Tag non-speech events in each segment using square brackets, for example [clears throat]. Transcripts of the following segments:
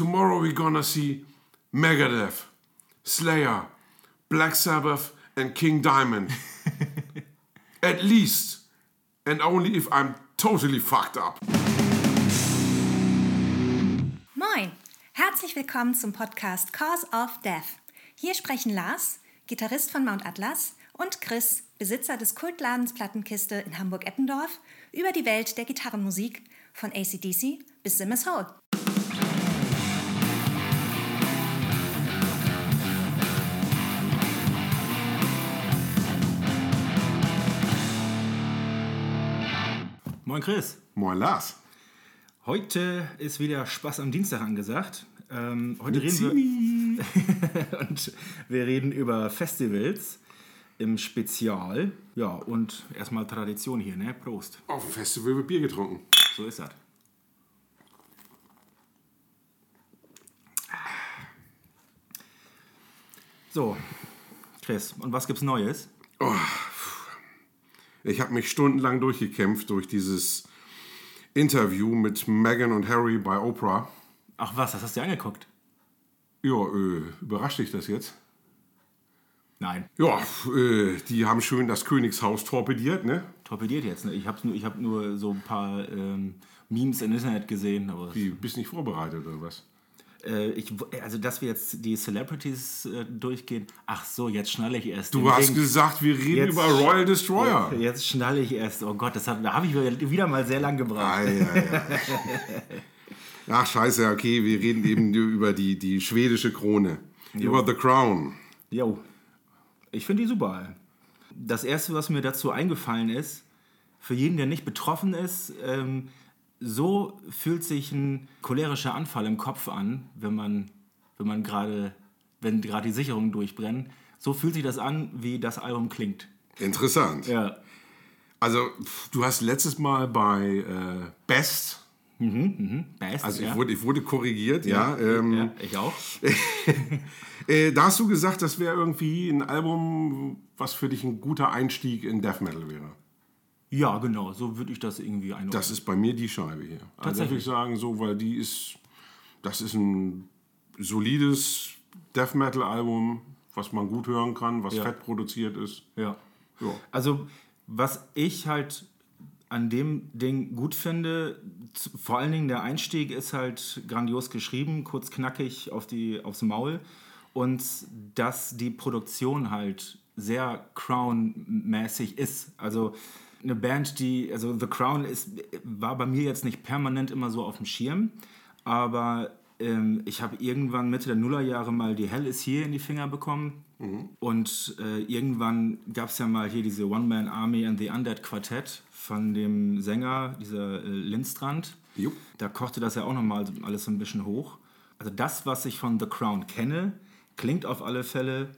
tomorrow we're gonna see Megadeth, Slayer, Black Sabbath and King Diamond. [laughs] At least. And only if I'm totally fucked up. Moin! Herzlich willkommen zum Podcast Cause of Death. Hier sprechen Lars, Gitarrist von Mount Atlas, und Chris, Besitzer des Kultladens Plattenkiste in Hamburg-Eppendorf, über die Welt der Gitarrenmusik von ACDC bis Simmers Hole. Moin Chris. Moin Lars. Heute ist wieder Spaß am Dienstag angesagt. Ähm, heute reden wir [laughs] und wir reden über Festivals im Spezial. Ja, und erstmal Tradition hier, ne? Prost. Auf dem Festival wird Bier getrunken. So ist das. So, Chris, und was gibt's Neues? Ich habe mich stundenlang durchgekämpft durch dieses Interview mit Meghan und Harry bei Oprah. Ach was, das hast du dir angeguckt? Ja, äh, überrascht dich das jetzt? Nein, Ja, äh, die haben schön das Königshaus torpediert, ne? torpediert jetzt. Ne? Ich habe nur, ich hab nur so ein paar ähm, Memes im Internet gesehen. Aber Die bist nicht vorbereitet oder was? Äh, ich, also, dass wir jetzt die Celebrities äh, durchgehen. Ach so, jetzt schnalle ich erst. Du hast Ding- gesagt, wir reden Jetzt- über Royal Destroyer. Jetzt schnalle ich erst. Oh Gott, das hab, da habe ich wieder- mal sehr lang gebraucht. Ei, ei, ei. [laughs] Ach, scheiße, okay, wir reden eben über die, die schwedische Krone. Über The Crown. Jo, ich finde die super. Das Erste, was mir dazu eingefallen ist, für jeden, der nicht betroffen ist, ähm, so fühlt sich ein cholerischer Anfall im Kopf an, wenn man, wenn man gerade, wenn gerade die Sicherungen durchbrennen. So fühlt sich das an, wie das Album klingt. Interessant. Ja. Also, du hast letztes Mal bei äh, Best, Best, also ja. ich, wurde, ich wurde korrigiert, ja. ähm, ja, ich auch. [laughs] Äh, da hast du gesagt, das wäre irgendwie ein Album, was für dich ein guter Einstieg in Death Metal wäre. Ja, genau, so würde ich das irgendwie einordnen. Das ist bei mir die Scheibe hier. Also Tatsächlich. würde ich sagen, so, weil die ist, das ist ein solides Death Metal Album, was man gut hören kann, was Ja. fett produziert ist. Ja. Ja. Also, was ich halt an dem Ding gut finde, vor allen Dingen der Einstieg ist halt grandios geschrieben, kurz knackig auf die, aufs Maul und dass die Produktion halt sehr Crown-mäßig ist. Also eine Band, die, also The Crown ist, war bei mir jetzt nicht permanent immer so auf dem Schirm, aber ähm, ich habe irgendwann Mitte der Nullerjahre mal die Hell is Here in die Finger bekommen. Und äh, irgendwann gab es ja mal hier diese One-Man-Army and the Undead Quartett von dem Sänger, dieser äh, Lindstrand. Jupp. Da kochte das ja auch nochmal alles so ein bisschen hoch. Also das, was ich von The Crown kenne, klingt auf alle Fälle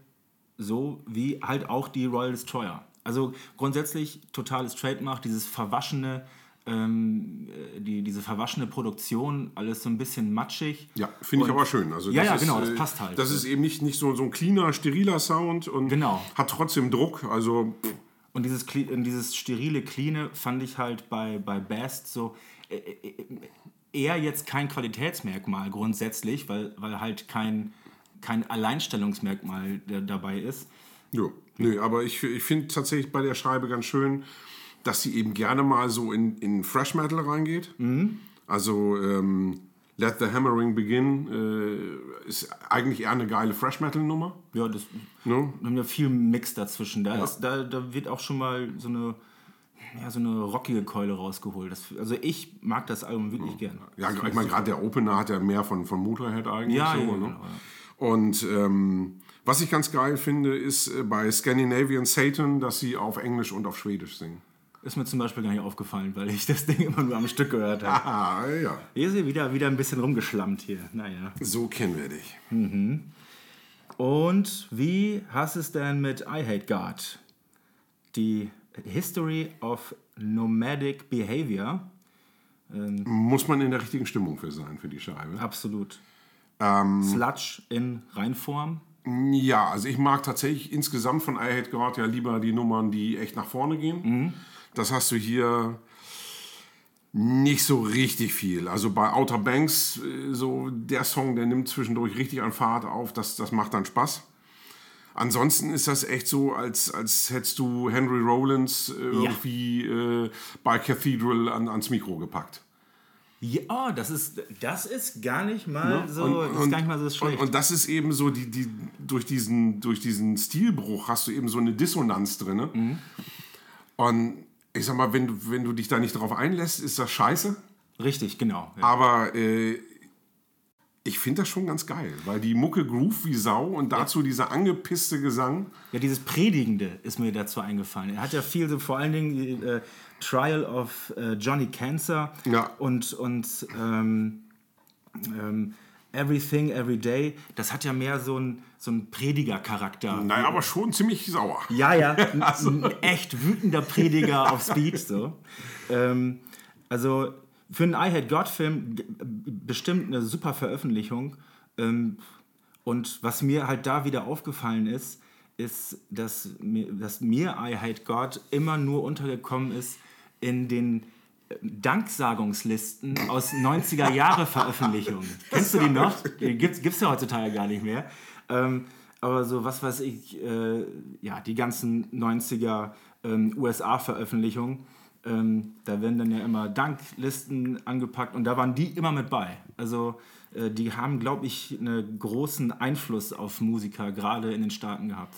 so wie halt auch die Royal Destroyer. Also grundsätzlich totales Trademark, dieses verwaschene, ähm, äh, die, diese verwaschene Produktion, alles so ein bisschen matschig. Ja, finde ich aber schön. Also Ja, das ja, ist, genau, das äh, passt halt. Das ist eben nicht, nicht so, so ein cleaner, steriler Sound und Genau. hat trotzdem Druck. Also, pff, Und dieses, dieses sterile, cleane fand ich halt bei, bei Best so äh, äh, eher jetzt kein Qualitätsmerkmal grundsätzlich, weil, weil halt kein, kein Alleinstellungsmerkmal da- dabei ist. Ja. Nö, aber ich, ich finde tatsächlich bei der Schreibe ganz schön, dass sie eben gerne mal so in, in Fresh Metal reingeht. Mhm. Also, ähm, Let the Hammering Begin äh, ist eigentlich eher eine geile Fresh Metal Nummer. Ja, das wir haben ja viel Mix dazwischen. Da, ist, da, da wird auch schon mal so eine, ja, so eine rockige Keule rausgeholt. Das, also ich mag das Album wirklich gern. Ja, ich meine, gerade der Opener hat ja mehr von, von Motorhead eigentlich. Ja, so, ja, ne? genau, ja. Und ähm, was ich ganz geil finde, ist äh, bei Scandinavian Satan, dass sie auf Englisch und auf Schwedisch singen. Ist mir zum Beispiel gar nicht aufgefallen, weil ich das Ding immer nur am Stück gehört habe. [laughs] Ah, ja. Hier ist sie wieder, wieder ein bisschen rumgeschlammt hier. Naja. So kennen wir dich. Und wie hast es denn mit I Hate God? Die History of Nomadic Behavior. Muss man in der richtigen Stimmung für sein, für die Scheibe. Absolut. Ähm, Sludge in Reinform. Ja, also ich mag tatsächlich insgesamt von I Hate God ja lieber die Nummern, die echt nach vorne gehen. Das hast du hier Nicht so richtig viel. Also bei Outer Banks, äh, so der Song, der nimmt zwischendurch richtig an Fahrt auf, das, das macht dann Spaß. Ansonsten ist das echt so, als, als hättest du Henry Rollins äh, irgendwie äh, bei Cathedral an, ans Mikro gepackt. Ja, das ist, das ist gar nicht mal so, das ist gar nicht mal so schlecht. Und, und das ist eben so, die, die, durch, diesen, durch diesen Stilbruch hast du eben so eine Dissonanz drin. Ne? Mhm. Und ich sag mal, wenn du, wenn du dich da nicht drauf einlässt, ist das scheiße. Richtig, genau. Ja. Aber äh, ich finde das schon ganz geil, weil die Mucke groove wie Sau und dazu dieser angepisste Gesang. Ja, dieses Predigende ist mir dazu eingefallen. Er hat ja viel, so vor allen Dingen äh, Trial of äh, Johnny Cancer Ja. und, und ähm, ähm, Everything, Every Day. Das hat ja mehr so einen so einen Prediger-Charakter. Naja, aber schon ziemlich sauer. Ja, ja, [laughs] ein, ein echt wütender Prediger auf Speed. So. Ähm, also für einen I Hate God-Film bestimmt eine super Veröffentlichung. Ähm, und was mir halt da wieder aufgefallen ist, ist, dass mir, dass mir I Hate God immer nur untergekommen ist in den äh, Danksagungslisten aus 90er Jahre Veröffentlichungen. [laughs] Kennst du die noch? Die gibt's, gibt's ja heutzutage gar nicht mehr. Ähm, aber so, was weiß ich, äh, ja, die ganzen 90er ähm, USA-Veröffentlichungen, ähm, da werden dann ja immer Danklisten angepackt und da waren die immer mit bei. Also äh, die haben, glaube ich, einen großen Einfluss auf Musiker, gerade in den Staaten gehabt.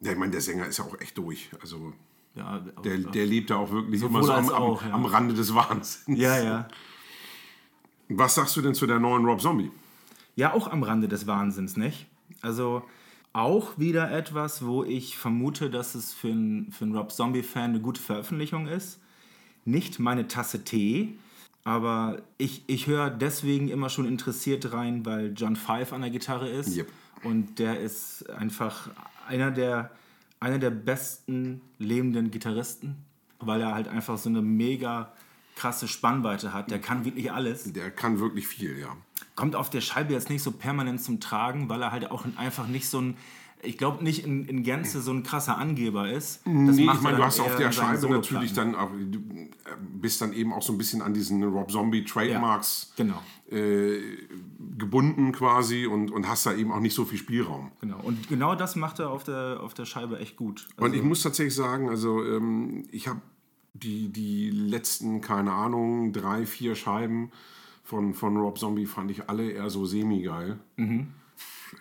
Ja, ich meine, der Sänger ist ja auch echt durch. Also Ja, der, der lebt ja auch wirklich immer so am, auch, ja. am Rande des Wahnsinns. ja, ja. Was sagst du denn zu der neuen Rob Zombie? Ja, auch am Rande des Wahnsinns, nicht? Also auch wieder etwas, wo ich vermute, dass es für einen, für einen Rob Zombie-Fan eine gute Veröffentlichung ist. Nicht meine Tasse Tee, aber ich, ich höre deswegen immer schon interessiert rein, weil John Five an der Gitarre ist. Yep. Und der ist einfach einer der, einer der besten lebenden Gitarristen, weil er halt einfach so eine mega krasse Spannweite hat. Der kann wirklich alles. Der kann wirklich viel, ja. Kommt auf der Scheibe jetzt nicht so permanent zum Tragen, weil er halt auch einfach nicht so ein, ich glaube nicht in, in Gänze so ein krasser Angeber ist. Das Nee, macht ich meine, du hast auf der Scheibe natürlich dann auch, du äh, bist dann eben auch so ein bisschen an diesen Rob Zombie Trademarks Genau, äh, gebunden quasi und, und hast da eben auch nicht so viel Spielraum. genau. Und genau das macht er auf der, auf der Scheibe echt gut. Also, Und ich muss tatsächlich sagen, also ähm, ich habe die, die letzten, keine Ahnung, drei, vier Scheiben von, von Rob Zombie fand ich alle eher so semi-geil.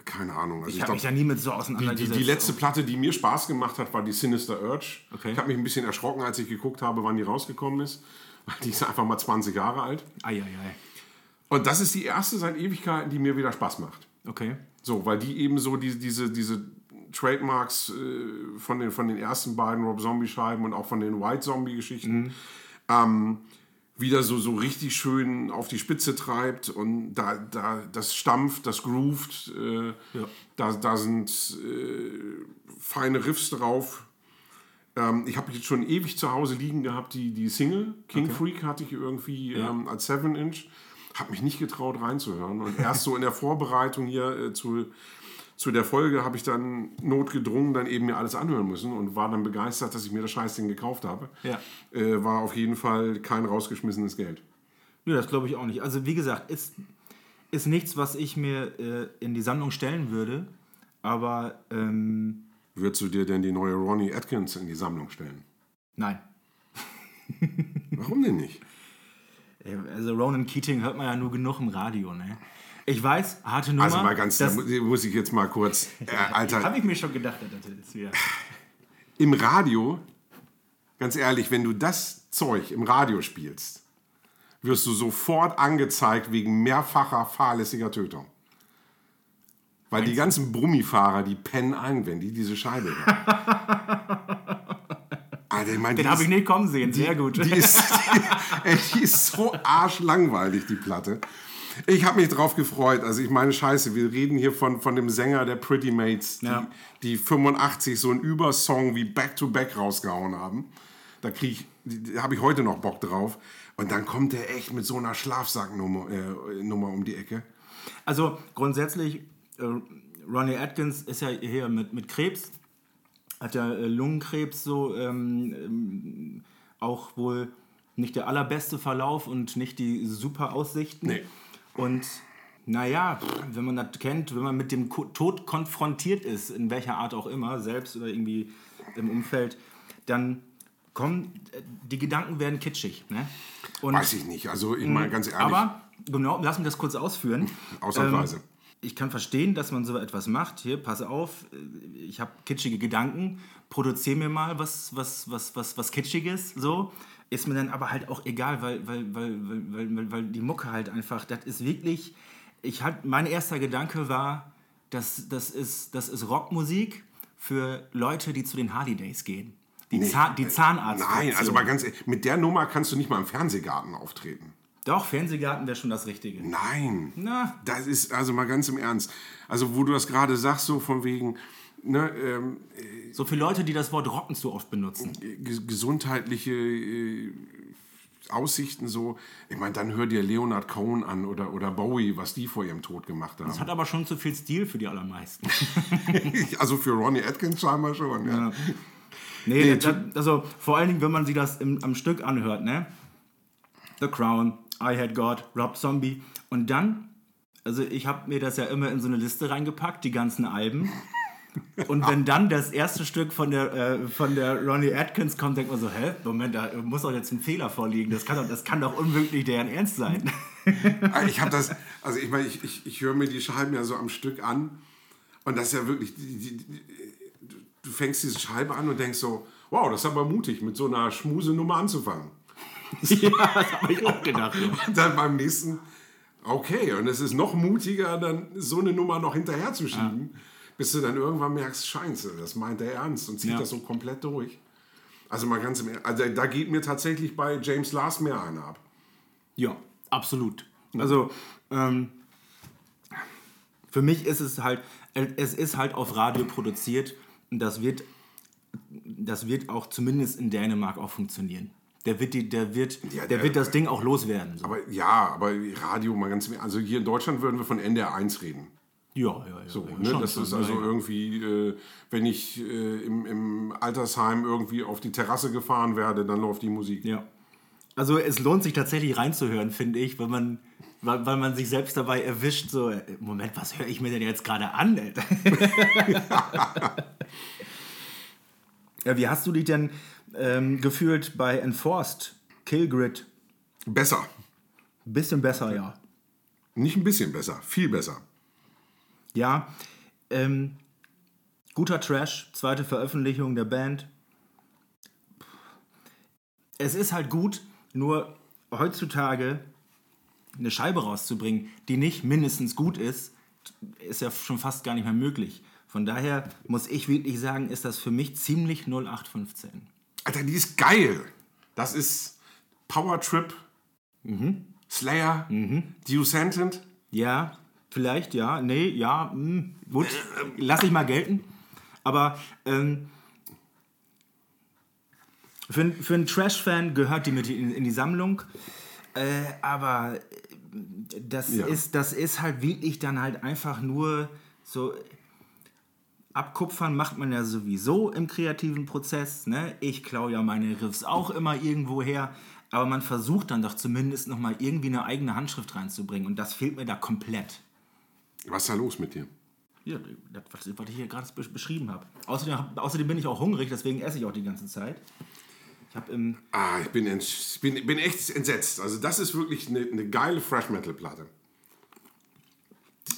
Keine Ahnung. Also Mhm. ich habe mich ja nie mit so die, die, auseinandergesetzt. die letzte Platte, die mir Spaß gemacht hat, war die Sinister Urge. Okay. Ich habe mich ein bisschen erschrocken, als ich geguckt habe, wann die rausgekommen ist. Die ist einfach mal 20 Jahre alt. Eieiei. Und das ist die erste seit Ewigkeiten, die mir wieder Spaß macht. Okay. So, weil die eben so die, diese, diese Trademarks äh, von, den, von den ersten beiden Rob Zombie-Scheiben und auch von den White Zombie-Geschichten ähm, wieder so, so richtig schön auf die Spitze treibt und da, da das stampft, das groovt, äh, da, da sind äh, feine Riffs drauf. Ähm, ich habe jetzt schon ewig zu Hause liegen gehabt, die, die Single, King Freak hatte ich irgendwie ähm, als 7-Inch. Habe mich nicht getraut reinzuhören. Und erst so in der Vorbereitung hier äh, zu, zu der Folge habe ich dann notgedrungen dann eben mir alles anhören müssen und war dann begeistert, dass ich mir das Scheißding gekauft habe. Ja. Äh, war auf jeden Fall kein rausgeschmissenes Geld. Nö, das glaube ich auch nicht. Also wie gesagt, ist, ist nichts, was ich mir äh, in die Sammlung stellen würde. Aber ähm, Würdest du dir denn die neue Ronnie Atkins in die Sammlung stellen? nein. Warum denn nicht? [laughs] Also Ronan Keating hört man ja nur genug im Radio, ne? Ich weiß, harte Nummer. Also mal ganz, da muss ich jetzt mal kurz, äh, [laughs] Alter, habe ich mir schon gedacht, das ist wieder. im Radio, ganz ehrlich, wenn du das Zeug im Radio spielst, wirst du sofort angezeigt wegen mehrfacher fahrlässiger Tötung. Weil die ganzen Brummifahrer, die pennen ein, wenn die diese Scheibe hören. [laughs] Alter, ich mein, Den habe ich nicht kommen sehen, sehr gut. Die ist, die, [laughs] ey, die ist so arschlangweilig, die Platte. Ich habe mich drauf gefreut. Also ich meine, scheiße, wir reden hier von, von dem Sänger der Pretty Mates, die, Ja. die 85 so einen Übersong wie Back to Back rausgehauen haben. Da krieg ich, da habe ich heute noch Bock drauf. Und dann kommt der echt mit so einer Schlafsacknummer äh, Nummer um die Ecke. Also grundsätzlich, äh, Ronnie Atkins ist ja hier mit, mit Krebs, hat ja äh, Lungenkrebs so ähm, ähm, auch wohl nicht der allerbeste Verlauf und nicht die super Aussichten. Nee. Und naja, wenn man das kennt, wenn man mit dem Tod konfrontiert ist, in welcher Art auch immer, selbst oder irgendwie im Umfeld, dann kommen, äh, die Gedanken werden kitschig. Ne? Und, Weiß ich nicht. Also ich meine ganz ehrlich, aber, genau, lass mich das kurz ausführen. [laughs] ausnahmsweise. Ähm, ich kann verstehen, dass man so etwas macht. Hier, pass auf, ich habe kitschige Gedanken, produziere mir mal was, was, was, was, was Kitschiges, so. Ist mir dann aber halt auch egal, weil, weil, weil, weil, weil, weil, die Mucke halt einfach, das ist wirklich, ich halt, mein erster Gedanke war, das, das, ist, das ist Rockmusik für Leute, die zu den Harley Days gehen. Die, Zahn, die Zahnarzt. Nein, also mal ganz ehrlich, mit der Nummer kannst du nicht mal im Fernsehgarten auftreten. Doch, Fernsehgarten wäre schon das Richtige. Nein. Na. Das ist also mal ganz im Ernst. Also wo du das gerade sagst, so von wegen, ne, ähm, So für Leute, die das Wort Rocken zu oft benutzen. ge- gesundheitliche äh, Aussichten so. Ich meine, dann hör dir Leonard Cohen an oder, oder Bowie, was die vor ihrem Tod gemacht haben. Das hat aber schon zu viel Stil für die allermeisten. [laughs] also für Ronnie Atkins scheinbar schon. Ja. Nee, das, also vor allen Dingen, wenn man sich das im, am Stück anhört, ne? The Crown, I Had God, Rob Zombie. Und dann, also ich habe mir das ja immer in so eine Liste reingepackt, die ganzen Alben. Und wenn dann das erste Stück von der, äh, von der Ronnie Atkins kommt, denkt man so, hä, Moment, da muss doch jetzt ein Fehler vorliegen. Das kann doch, das kann doch unmöglich deren Ernst sein. Ich habe das, also ich meine, ich, ich, ich höre mir die Scheiben ja so am Stück an und das ist ja wirklich, die, die, die, du fängst diese Scheibe an und denkst so, wow, das ist aber mutig, mit so einer Schmusenummer anzufangen. [laughs] ja, das habe ich auch gedacht. Und dann beim nächsten, okay, und es ist noch mutiger, dann so eine Nummer noch hinterher zu schieben, bis du dann irgendwann merkst, scheiße, das meint er ernst und zieht Ja. das so komplett durch. Also mal ganz im Ernst, also da geht mir tatsächlich bei James Last mehr einer ab. Ja, absolut. Also, ähm, für mich ist es halt, es ist halt auf Radio produziert und das wird, das wird auch zumindest in Dänemark auch funktionieren. Der wird, die, der wird, Ja, der der- wird das Ding auch loswerden. So. Aber ja, aber Radio mal ganz im Ernst, also hier in Deutschland würden wir von NDR 1 reden. Ja, ja, ja. So, ja, ne? schon, Das schon, ist also ja, ja. irgendwie, äh, wenn ich äh, im, im Altersheim irgendwie auf die Terrasse gefahren werde, dann läuft die Musik. Ja. Also es lohnt sich tatsächlich reinzuhören, finde ich, wenn man, weil, weil man sich selbst dabei erwischt, so, äh, Moment, was höre ich mir denn jetzt gerade an? Alter? [laughs] ja, wie hast du dich denn ähm, gefühlt bei Enforced Killgrid? Besser. Bisschen besser, ja. Nicht ein bisschen besser, viel besser. Ja, ähm, guter Trash, zweite Veröffentlichung der Band. Es ist halt gut, nur heutzutage eine Scheibe rauszubringen, die nicht mindestens gut ist, ist ja schon fast gar nicht mehr möglich. Von daher muss ich wirklich sagen, ist das für mich ziemlich 0815. Alter, die ist geil. Das ist Power Trip, Slayer, Dew Sentient. Ja, vielleicht, ja, nee, ja, hm, gut, lass ich mal gelten. Aber ähm, für, für einen Trash-Fan gehört die mit in, in die Sammlung. Äh, aber äh, das, Ja. ist, das ist halt wirklich dann halt einfach nur so. Abkupfern macht man ja sowieso im kreativen Prozess. Ne? Ich klaue ja meine Riffs auch immer irgendwo her. Aber man versucht dann doch zumindest nochmal irgendwie eine eigene Handschrift reinzubringen. Und das fehlt mir da komplett. Was ist da los mit dir? Ja, das, was, ich hier gerade besch- beschrieben habe. Außerdem, außerdem bin ich auch hungrig, deswegen esse ich auch die ganze Zeit. Ich habe im. Ah, ich bin, ich bin, bin echt entsetzt. Also das ist wirklich eine, eine geile Fresh Metal Platte.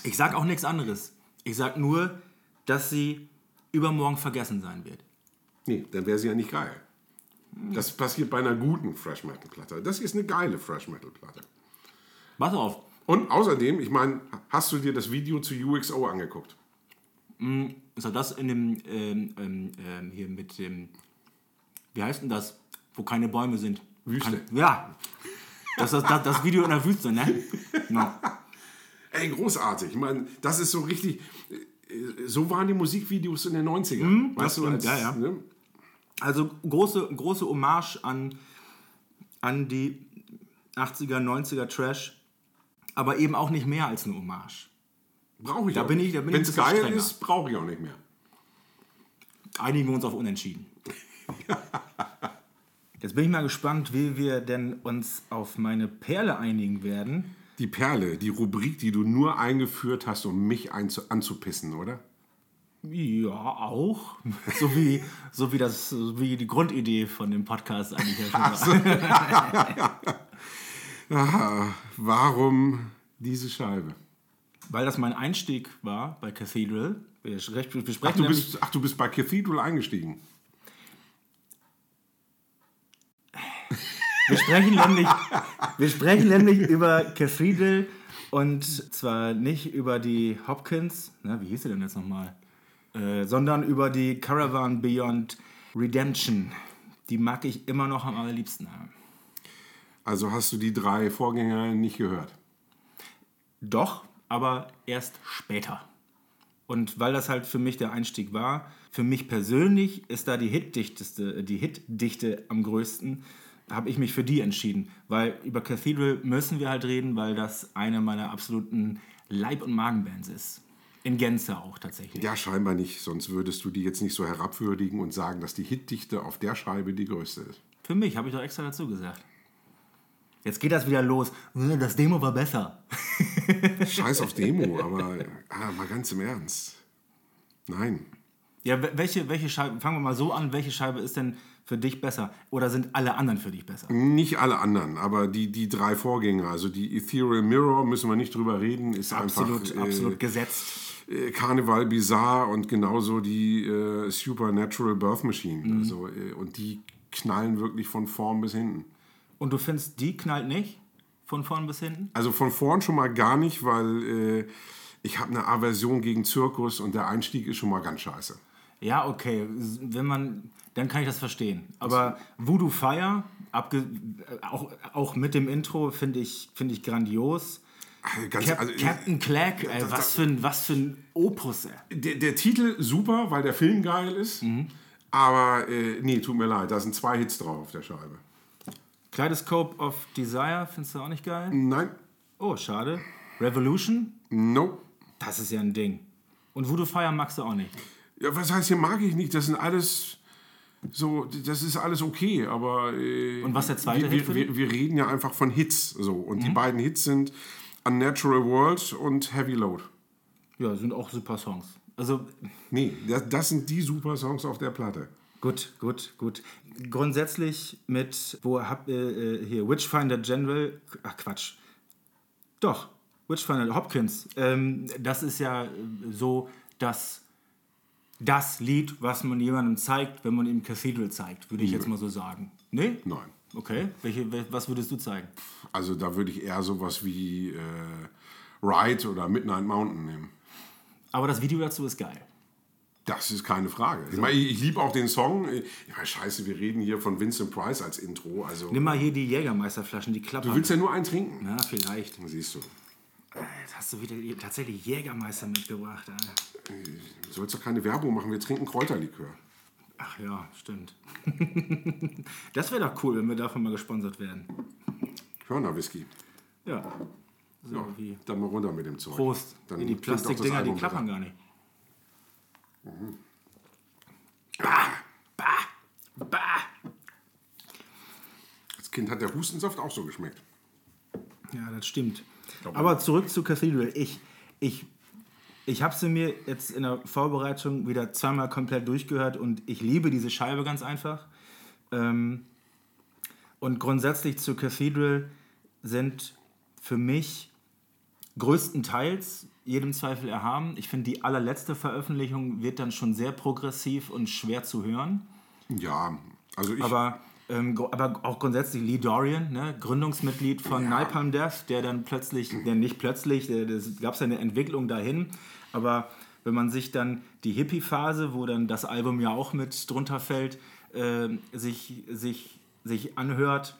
Ich sag auch nichts anderes. Ich sag nur, dass sie übermorgen vergessen sein wird. Nee, dann wäre sie ja nicht geil. Das passiert bei einer guten Fresh Metal Platte. Das ist eine geile Fresh Metal Platte. Pass auf. Und außerdem, ich meine, hast du dir das Video zu UXO angeguckt? Ist auch das in dem. Ähm, ähm, ähm, hier mit dem. Wie heißt denn das? Wo keine Bäume sind. Wüste. Kein, ja. Das ist das, das Video in der Wüste, ne? Ja. Ey, großartig. Ich meine, das ist so richtig. äh, So waren die Musikvideos in den 90ern. weißt du, als, ja, ja. Ne? Also große, große Hommage an, an die 80er, 90er Trash, aber eben auch nicht mehr als eine Hommage. Brauche ich Da auch bin nicht. ich- da bin ich Wenn ein es bisschen geil strenger. ist, brauche ich auch nicht mehr. Einigen wir uns auf Unentschieden. [laughs] Jetzt bin ich mal gespannt, wie wir denn uns auf meine Perle einigen werden. Die Perle, die Rubrik, die du nur eingeführt hast, um mich anzupissen, oder? Ja, auch. So wie, so wie, das, so wie die Grundidee von dem Podcast eigentlich ja schon war. [laughs] Aha, warum diese Scheibe? Weil das mein Einstieg war bei Cathedral. Wir, Ach du, bist, ach, du bist bei Cathedral eingestiegen. wir, sprechen nämlich, wir sprechen nämlich über Cathedral und zwar nicht über die Hopkins, na, wie hieß sie denn jetzt nochmal? Äh, sondern über die Caravan Beyond Redemption. Die mag ich immer noch am allerliebsten haben. Also hast du die drei Vorgänger nicht gehört? Doch, aber erst später. Und weil das halt für mich der Einstieg war, für mich persönlich ist da die Hitdichteste, die Hitdichte am größten, habe ich mich für die entschieden. Weil über Cathedral müssen wir halt reden, weil das eine meiner absoluten Leib- und Magenbands ist. In Gänze auch tatsächlich. Ja, scheinbar nicht, sonst würdest du die jetzt nicht so herabwürdigen und sagen, dass die Hitdichte auf der Scheibe die größte ist. Für mich habe ich doch extra dazu gesagt. Jetzt geht das wieder los. Äh, Das Demo war besser. [laughs] Scheiß auf Demo, aber ah, mal ganz im Ernst. Nein. Ja, wel- welche, welche Scheibe, fangen wir mal so an, welche Scheibe ist denn für dich besser? Oder sind alle anderen für dich besser? Nicht alle anderen, aber die, die drei Vorgänger, also die Ethereal Mirror, müssen wir nicht drüber reden, ist Absolut, einfach äh, absolut gesetzt. äh, Carnival Bizarre und genauso die äh, Supernatural Birth Machine. Mhm. Also, äh, und die knallen wirklich von vorn bis hinten. Und du findest, die knallt nicht? Von vorn bis hinten? Also von vorn schon mal gar nicht, weil äh, ich habe eine Aversion gegen Zirkus und der Einstieg ist schon mal ganz scheiße. Ja, okay. Wenn man, dann kann ich das verstehen. Aber Voodoo Fire, abge, äh, auch, auch mit dem Intro, finde ich, finde ich grandios. Äh, Ganz, Cap also, Captain Clack, ey, das- was, für ein, was für ein Opus, ey. der, der Titel super, weil der Film geil ist. Mhm. Aber äh, nee, tut mir leid, da sind zwei Hits drauf auf der Scheibe. Kaleidoscope of Desire, findest du auch nicht geil? Nein, Oh, schade. Revolution, nope. das ist ja ein Ding. Und Voodoo Fire magst du auch nicht. Ja, was heißt hier mag ich nicht? Das sind alles so, das ist alles okay, aber äh, Und was der zweite wir, wir, wir reden ja einfach von Hits so und Mhm. die beiden Hits sind Unnatural World und Heavy Load. Ja, sind auch super Songs. Also, Nee, das, das sind die super Songs auf der Platte. Gut, gut, gut. Grundsätzlich mit, wo hab, äh, hier, Witchfinder General, ach Quatsch. Doch, Witchfinder Hopkins. Ähm, das ist ja äh, so, dass das Lied, was man jemandem zeigt, wenn man ihm Cathedral zeigt, würde ich jetzt mal so sagen. Nee? Nein. Okay, Welche, wel- was würdest du zeigen? Also da würde ich eher sowas wie äh, Ride oder Midnight Mountain nehmen. Aber das Video dazu ist geil. Das ist keine Frage. Ich meine, ich, ich liebe auch den Song. Ich meine, scheiße, wir reden hier von Vincent Price als Intro. Also, Nimm mal hier die Jägermeisterflaschen, die klappern. du willst ja nur einen trinken. Na, vielleicht. Siehst du. Jetzt hast du wieder tatsächlich Jägermeister mitgebracht. Ey. Du sollst doch keine Werbung machen, wir trinken Kräuterlikör. Ach ja, stimmt. [laughs] das wäre doch cool, wenn wir davon mal gesponsert werden. Hörnerwhisky. Ja. So Ja, wie. dann mal runter mit dem Zeug. Prost. Dann die auch das Plastikdinger, die klappern gar nicht. Als Kind hat der Hustensaft auch so geschmeckt. Ja, das stimmt. Aber zurück zu Cathedral. Ich, ich, ich habe sie mir jetzt in der Vorbereitung wieder zweimal komplett durchgehört und ich liebe diese Scheibe ganz einfach. Ähm, und grundsätzlich zu Cathedral sind für mich größtenteils jedem Zweifel erhaben. Ich finde, die allerletzte Veröffentlichung wird dann schon sehr progressiv und schwer zu hören. Ja, also ich. Aber, ähm, aber auch grundsätzlich Lee Dorian, ne, Gründungsmitglied von Napalm Death, der dann plötzlich, der nicht plötzlich, der, das gab es ja eine Entwicklung dahin, aber wenn man sich dann die Hippie-Phase, wo dann das Album ja auch mit drunter fällt, äh, sich, sich, sich anhört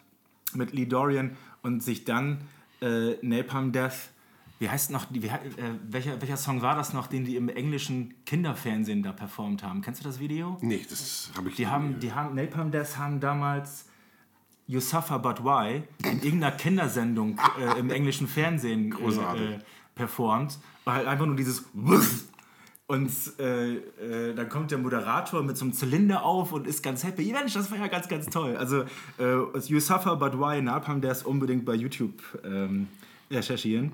mit Lee Dorian und sich dann äh, Napalm Death, wie heißt noch, wie, äh, welcher, welcher Song war das noch, den die im englischen Kinderfernsehen da performt haben? Kennst du das Video? nee, das habe ich Die haben, die haben, Napalm Death haben damals You Suffer But Why in irgendeiner Kindersendung äh, im englischen Fernsehen äh, äh, performt. War halt einfach nur dieses. Und äh, äh, dann kommt der Moderator mit so einem Zylinder auf und ist ganz happy. Mensch, das war ja ganz, ganz toll. Also, äh, You Suffer But Why Napalm, ist unbedingt bei YouTube ähm, recherchieren.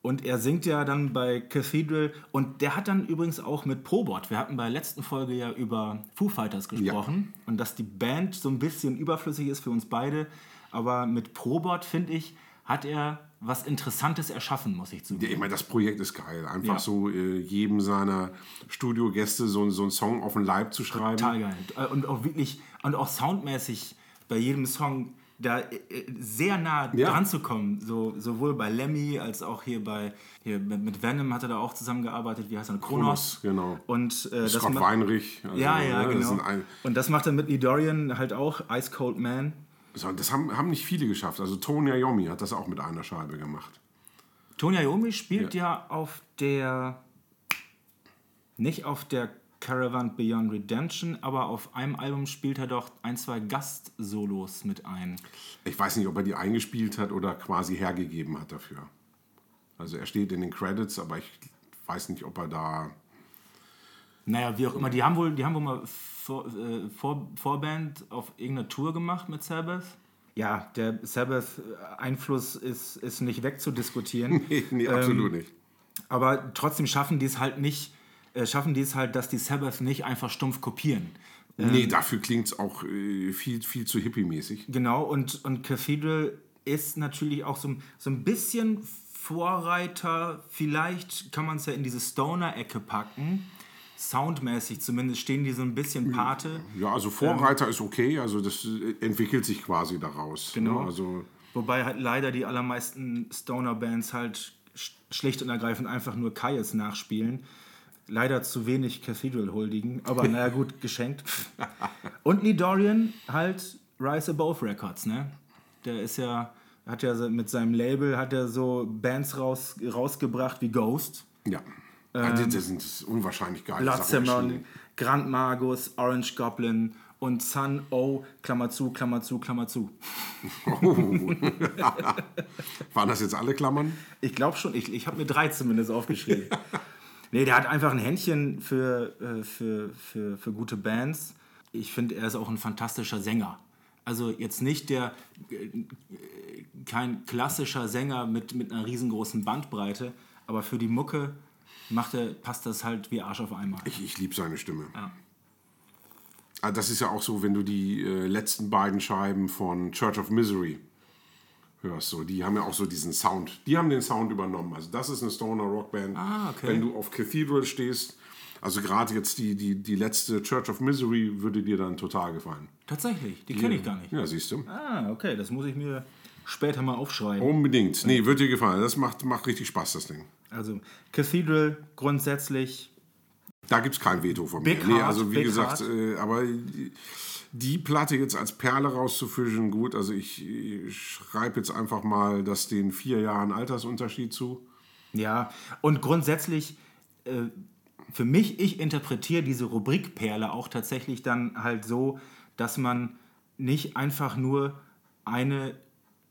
Und er singt ja dann bei Cathedral und der hat dann übrigens auch mit Probot. Wir hatten bei der letzten Folge ja über Foo Fighters gesprochen und dass die Band so ein bisschen überflüssig ist für uns beide. Aber mit Probot, finde ich, hat er was Interessantes erschaffen, muss ich Ja, zugeben. ich meine, das Projekt ist geil. Einfach Ja. so äh, jedem seiner Studiogäste so, so einen Song auf den Leib zu schreiben. Total geil. Und auch wirklich, und auch soundmäßig bei jedem Song da äh, sehr nah Ja. dran zu kommen. So, sowohl bei Lemmy als auch hier bei hier mit, Venom hat er da auch zusammengearbeitet. Wie heißt er? Kronos. Kronos, genau. Und äh, das Scott ma- Weinrich. also, Ja, ja, ne, das genau. ein- Und das macht er mit Lee Dorian halt auch, Ice Cold Man. So, das haben, haben nicht viele geschafft. Also Tony Iommi hat das auch mit einer Scheibe gemacht. Tony Iommi spielt ja. auf der, nicht auf der Caravan Beyond Redemption, aber auf einem Album spielt er doch ein, zwei Gast-Solos mit ein. Ich weiß nicht, ob er die eingespielt hat oder quasi hergegeben hat dafür. Also er steht in den Credits, aber ich weiß nicht, ob er da... Naja, wie auch immer, die haben wohl, die haben wohl mal vor, äh, vor, Vorband auf irgendeiner Tour gemacht mit Sabbath. Ja, der Sabbath-Einfluss ist, ist nicht wegzudiskutieren. [laughs] Nee, nee absolut nicht. Aber trotzdem schaffen die es halt nicht, äh, schaffen die es halt, dass die Sabbath nicht einfach stumpf kopieren. nee, dafür klingt es auch äh, viel, viel zu hippie-mäßig. Genau, und, und Cathedral ist natürlich auch so, so ein bisschen Vorreiter. Vielleicht kann man es ja in diese Stoner-Ecke packen. Soundmäßig zumindest stehen die so ein bisschen Pate. Ja, also Vorreiter ist okay, also das äh, entwickelt sich quasi daraus. Genau. Ne? Also Wobei halt leider die allermeisten Stoner-Bands halt sch- schlicht und ergreifend einfach nur Kaius nachspielen. Leider zu wenig Cathedral huldigen, aber naja gut, geschenkt. Und Lee Dorian halt Rise Above Records, ne? Der ist ja, hat ja mit seinem Label hat er so Bands raus, rausgebracht wie Ghost, ja. Also, das sind unwahrscheinlich geile Blood Sachen. Grand Magus, Orange Goblin und Sun O, Klammer zu, Klammer zu, Klammer zu. [laughs] Waren das jetzt alle Klammern? Ich glaube schon, ich, ich habe mir drei zumindest aufgeschrieben. [laughs] nee, der hat einfach ein Händchen für, äh, für, für, für gute Bands. Ich finde, er ist auch ein fantastischer Sänger. Also jetzt nicht der, äh, kein klassischer Sänger mit, mit einer riesengroßen Bandbreite, aber für die Mucke macht er, passt das halt wie Arsch auf einmal. Ich, ich liebe seine Stimme. Ja. Ah, Das ist ja auch so, wenn du die äh, letzten beiden Scheiben von Church of Misery hörst. So, die haben ja auch so diesen Sound. Die haben den Sound übernommen. Also das ist eine Stoner Rockband. Ah, okay. Wenn du auf Cathedral stehst, also gerade jetzt die, die, die letzte Church of Misery würde dir dann total gefallen. Tatsächlich, die kenne ich gar nicht. Ja, siehst du. Ah, okay, das muss ich mir später mal aufschreiben. Unbedingt. Nee, wird dir gefallen. Das macht, macht richtig Spaß, das Ding. Also Cathedral grundsätzlich Da gibt es kein Veto von mir. Big nee, also wie Big gesagt, äh, aber die, Platte jetzt als Perle rauszufischen, gut, also ich, schreibe jetzt einfach mal das den vier Jahren Altersunterschied zu. Ja, und grundsätzlich, äh, für mich, ich interpretiere diese Rubrikperle auch tatsächlich dann halt so, dass man nicht einfach nur eine,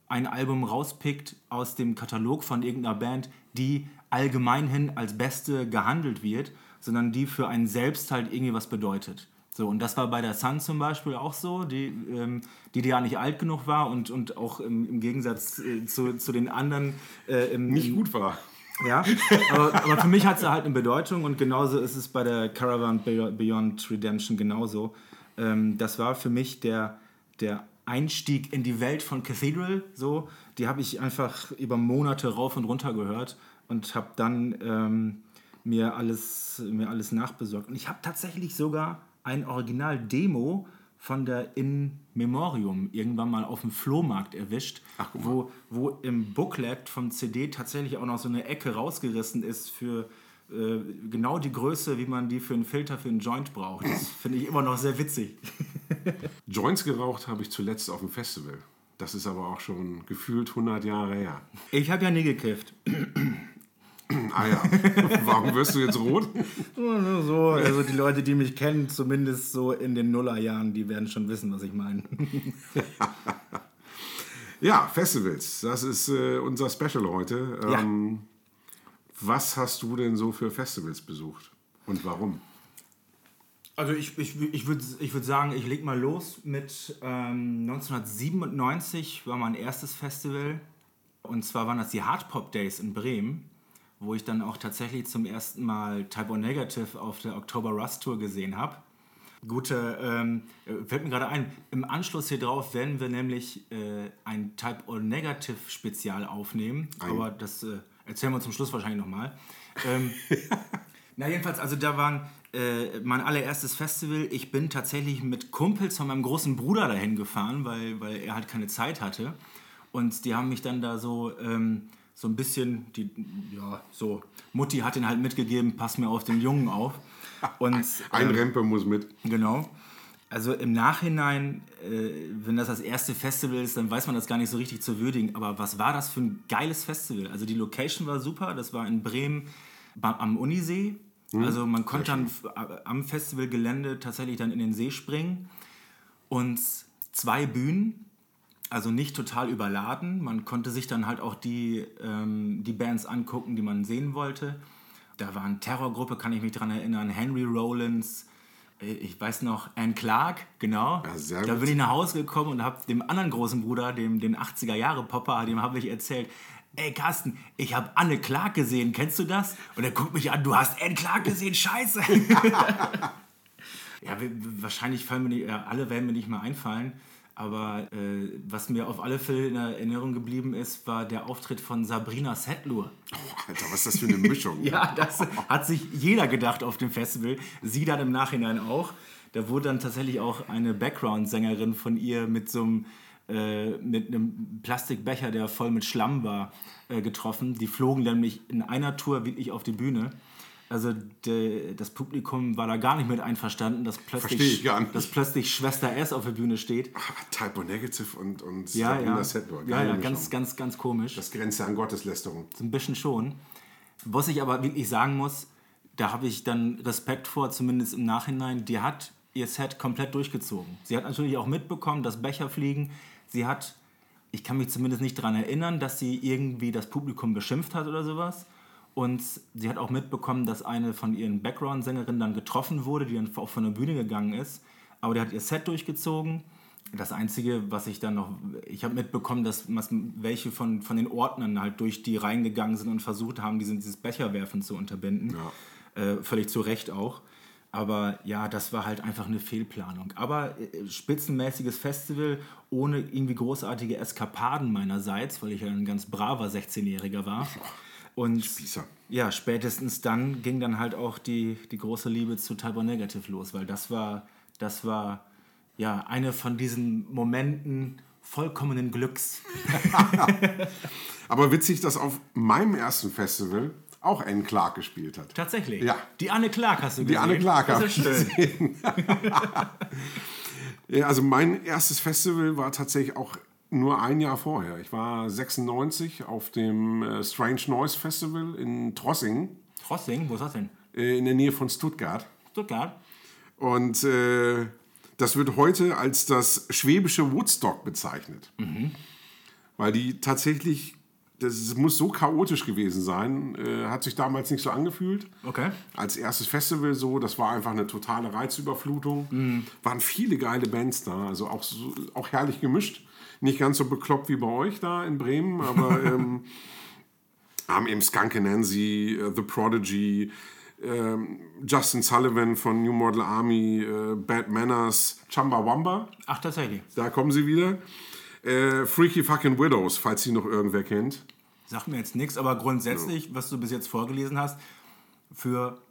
ein Album rauspickt aus dem Katalog von irgendeiner Band, die allgemeinhin als beste gehandelt wird, sondern die für einen selbst halt irgendwie was bedeutet. So, und das war bei der Sun zum Beispiel auch so, die, ähm, die, die ja nicht alt genug war und, und auch im, im Gegensatz äh, zu, zu den anderen äh, im, Nicht gut war. ja, aber, aber für mich hat sie halt eine Bedeutung und genauso ist es bei der Caravan Be- Beyond Redemption genauso. Ähm, das war für mich der, der Einstieg in die Welt von Cathedral. So, die habe ich einfach über Monate rauf und runter gehört und habe dann ähm, mir, alles, mir alles nachbesorgt. Und ich habe tatsächlich sogar ein Original-Demo von der In Memorium irgendwann mal auf dem Flohmarkt erwischt, wo, wo im Booklet vom CD tatsächlich auch noch so eine Ecke rausgerissen ist für äh, genau die Größe, wie man die für einen Filter für einen Joint braucht. Das [laughs] finde ich immer noch sehr witzig. [laughs] Joints geraucht habe ich zuletzt auf dem Festival. Das ist aber auch schon gefühlt 100 Jahre her. Ich habe ja nie gekifft. [clears throat] [clears throat] Ah ja, warum wirst du jetzt rot? So, also die Leute, die mich kennen, zumindest so in den Nullerjahren, die werden schon wissen, was ich meine. Ja, Festivals, das ist äh, unser Special heute. Ja. Ähm, Was hast du denn so für Festivals besucht? Und warum? Also ich, ich, ich würde ich würd sagen, ich leg mal los mit ähm, 1997 war mein erstes Festival. Und zwar waren das die Hardpop Days in Bremen, wo ich dann auch tatsächlich zum ersten Mal Type O Negative auf der Oktober Rust Tour gesehen habe. Gute, ähm, fällt mir gerade ein, im Anschluss hier drauf werden wir nämlich äh, ein Type O Negative Spezial aufnehmen. Ein- Aber das äh, erzählen wir zum Schluss wahrscheinlich nochmal. Ähm, [laughs] na, jedenfalls, also da waren äh, mein allererstes Festival. Ich bin tatsächlich mit Kumpels von meinem großen Bruder dahin gefahren, weil, weil er halt keine Zeit hatte. Und die haben mich dann da so, ähm, so ein bisschen, die, ja, so, Mutti hat ihn halt mitgegeben, pass mir auf den Jungen auf. Und, [laughs] Ein ähm, Rempe muss mit. Genau. Also im Nachhinein, äh, wenn das das erste Festival ist, dann weiß man das gar nicht so richtig zu würdigen. Aber was war das für ein geiles Festival? Also die Location war super. Das war in Bremen am Unisee. Also man konnte dann am Festivalgelände tatsächlich dann in den See springen. Und zwei Bühnen, also nicht total überladen. Man konnte sich dann halt auch die, ähm, die Bands angucken, die man sehen wollte. Da war eine Terrorgruppe, kann ich mich dran erinnern, Henry Rollins, äh, ich weiß noch, Anne Clark, genau. Ja, da bin ich nach Hause gekommen und habe dem anderen großen Bruder, dem den 80er-Jahre-Popper, dem habe ich erzählt, ey Carsten, ich habe Anne Clark gesehen, kennst du das? Und er guckt mich an, du hast Anne Clark gesehen, scheiße. [laughs] Ja, wahrscheinlich fallen mir nicht, ja, alle werden mir nicht mal einfallen. Aber äh, was mir auf alle Fälle in Erinnerung geblieben ist, war der Auftritt von Sabrina Setlur. Alter, was ist das für eine Mischung? [laughs] Ja, das hat sich jeder gedacht auf dem Festival. Sie dann im Nachhinein auch. Da wurde dann tatsächlich auch eine Background-Sängerin von ihr mit so einem, äh, mit einem Plastikbecher, der voll mit Schlamm war, äh, getroffen. Die flogen nämlich in einer Tour wirklich auf die Bühne. Also de, das Publikum war da gar nicht mit einverstanden, dass plötzlich, dass plötzlich Schwester S auf der Bühne steht. Ah, Typo Negative und, und Ja, Sabrina ja. Setlur. Ja, ja, ganz, ganz, ganz komisch. Das grenzt ja an Gotteslästerung. So ein bisschen schon. Was ich aber wirklich sagen muss, da habe ich dann Respekt vor, zumindest im Nachhinein, die hat ihr Set komplett durchgezogen. Sie hat natürlich auch mitbekommen, dass Becher fliegen. Sie hat, ich kann mich zumindest nicht daran erinnern, dass sie irgendwie das Publikum beschimpft hat oder sowas. Und sie hat auch mitbekommen, dass eine von ihren Background-Sängerinnen dann getroffen wurde, die dann auch von der Bühne gegangen ist. Aber die hat ihr Set durchgezogen. Das Einzige, was ich dann noch, ich habe mitbekommen, dass welche von, von den Ordnern halt durch die reingegangen sind und versucht haben, diesen, dieses Becherwerfen zu unterbinden. Äh, völlig zu Recht auch. Aber ja, das war halt einfach eine Fehlplanung. Aber äh, spitzenmäßiges Festival ohne irgendwie großartige Eskapaden meinerseits, weil ich ja ein ganz braver 16-Jähriger war. Und Spießer. ja, spätestens dann ging dann halt auch die, die große Liebe zu Type Negative los, weil das war, das war ja eine von diesen Momenten vollkommenen Glücks. [laughs] Aber witzig, dass auf meinem ersten Festival auch Anne Clark gespielt hat. Tatsächlich. Ja. Die Anne Clark hast du Die gesehen. Anne Clark habe ich gesehen. [laughs] ja, also mein erstes Festival war tatsächlich auch nur ein Jahr vorher. Ich war 96 auf dem äh, Strange Noise Festival in Trossingen, Trossing, wo ist das denn? äh, in der Nähe von Stuttgart. Stuttgart. Und äh, das wird heute als das schwäbische Woodstock bezeichnet. Weil die tatsächlich, das muss so chaotisch gewesen sein, äh, hat sich damals nicht so angefühlt. Okay. Als erstes Festival so, das war einfach eine totale Reizüberflutung. Waren viele geile Bands da, also auch, auch herrlich gemischt. Nicht ganz so bekloppt wie bei euch da in Bremen, aber [laughs] ähm, haben eben Skunk Nancy, äh, The Prodigy, ähm, Justin Sullivan von New Model Army, äh, Bad Manners, Chumbawamba, Ach, tatsächlich. da kommen sie wieder. Äh, Freaky Fucking Widows, falls sie noch irgendwer kennt. Sagt mir jetzt nichts, aber grundsätzlich, was du bis jetzt vorgelesen hast, für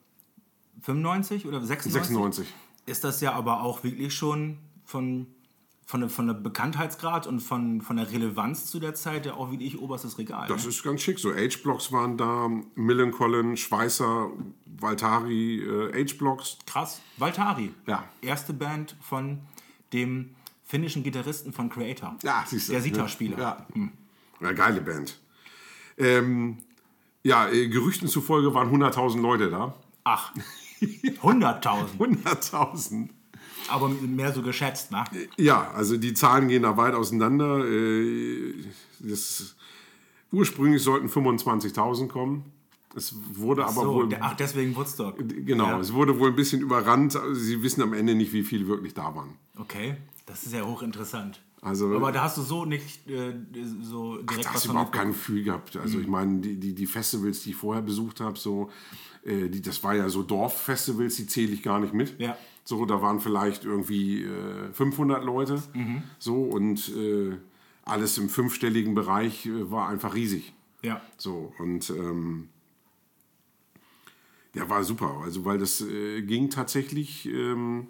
95 oder 96, 96. ist das ja aber auch wirklich schon von, von, der, von der Bekanntheitsgrad und von, von der Relevanz zu der Zeit ja auch wirklich oberstes Regal. Das ne? ist ganz schick. So H-Blocks waren da, Millencolin, Schweißer, Valtari, äh, H-Blocks. Krass. Valtari. Ja. Erste Band von dem finnischen Gitarristen von Creator. Ja, siehst du. Der Sita-Spieler. Ja. ja, geile Band. Ähm, ja, äh, Gerüchten zufolge waren 100.000 Leute da. Ach, 100.000. 100.000. [laughs] Aber mehr so geschätzt, wa? Ja, also die Zahlen gehen da weit auseinander. Äh, Das, ursprünglich sollten 25.000 kommen. Es wurde aber So, wohl. ach, deswegen Woodstock. Genau, Ja. es wurde wohl ein bisschen überrannt. Also Sie wissen am Ende nicht, wie viele wirklich da waren. Okay, das ist ja hochinteressant. Also- aber da hast du so nicht äh, so direkt Da was hast du überhaupt kein. Gefühl gehabt. Mhm. Also ich meine, die, die, die Festivals, die ich vorher besucht habe, so, äh, die, das war ja so Dorffestivals, die zähle ich gar nicht mit. Ja. So, da waren vielleicht irgendwie äh, 500 Leute. Mhm. So und äh, alles im fünfstelligen Bereich äh, war einfach riesig. Ja. So und ähm, ja, war super. Also weil das äh, ging tatsächlich ähm,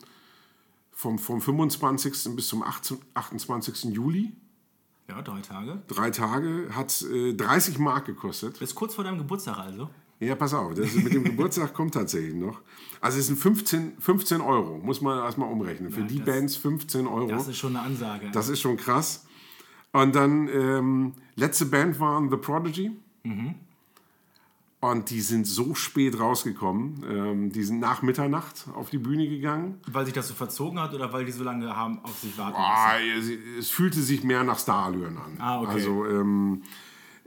vom, vom 25. bis zum 18, 28. Juli. ja, drei Tage. Drei Tage hat äh, 30 Mark gekostet. Bis kurz vor deinem Geburtstag also. Ja, pass auf, das mit dem [laughs] Geburtstag kommt tatsächlich noch. Also es sind 15, 15 Euro, muss man erstmal umrechnen. Für Ja, die das- Bands 15 Euro. Das ist schon eine Ansage. Das ist schon krass. Und dann, ähm, letzte Band waren The Prodigy. Und die sind so spät rausgekommen. Ähm, die sind nach Mitternacht auf die Bühne gegangen. weil sich das so verzogen hat oder weil die so lange haben auf sich warten lassen? Ah, es, es fühlte sich mehr nach Starallüren an. Ah, okay. Also ähm,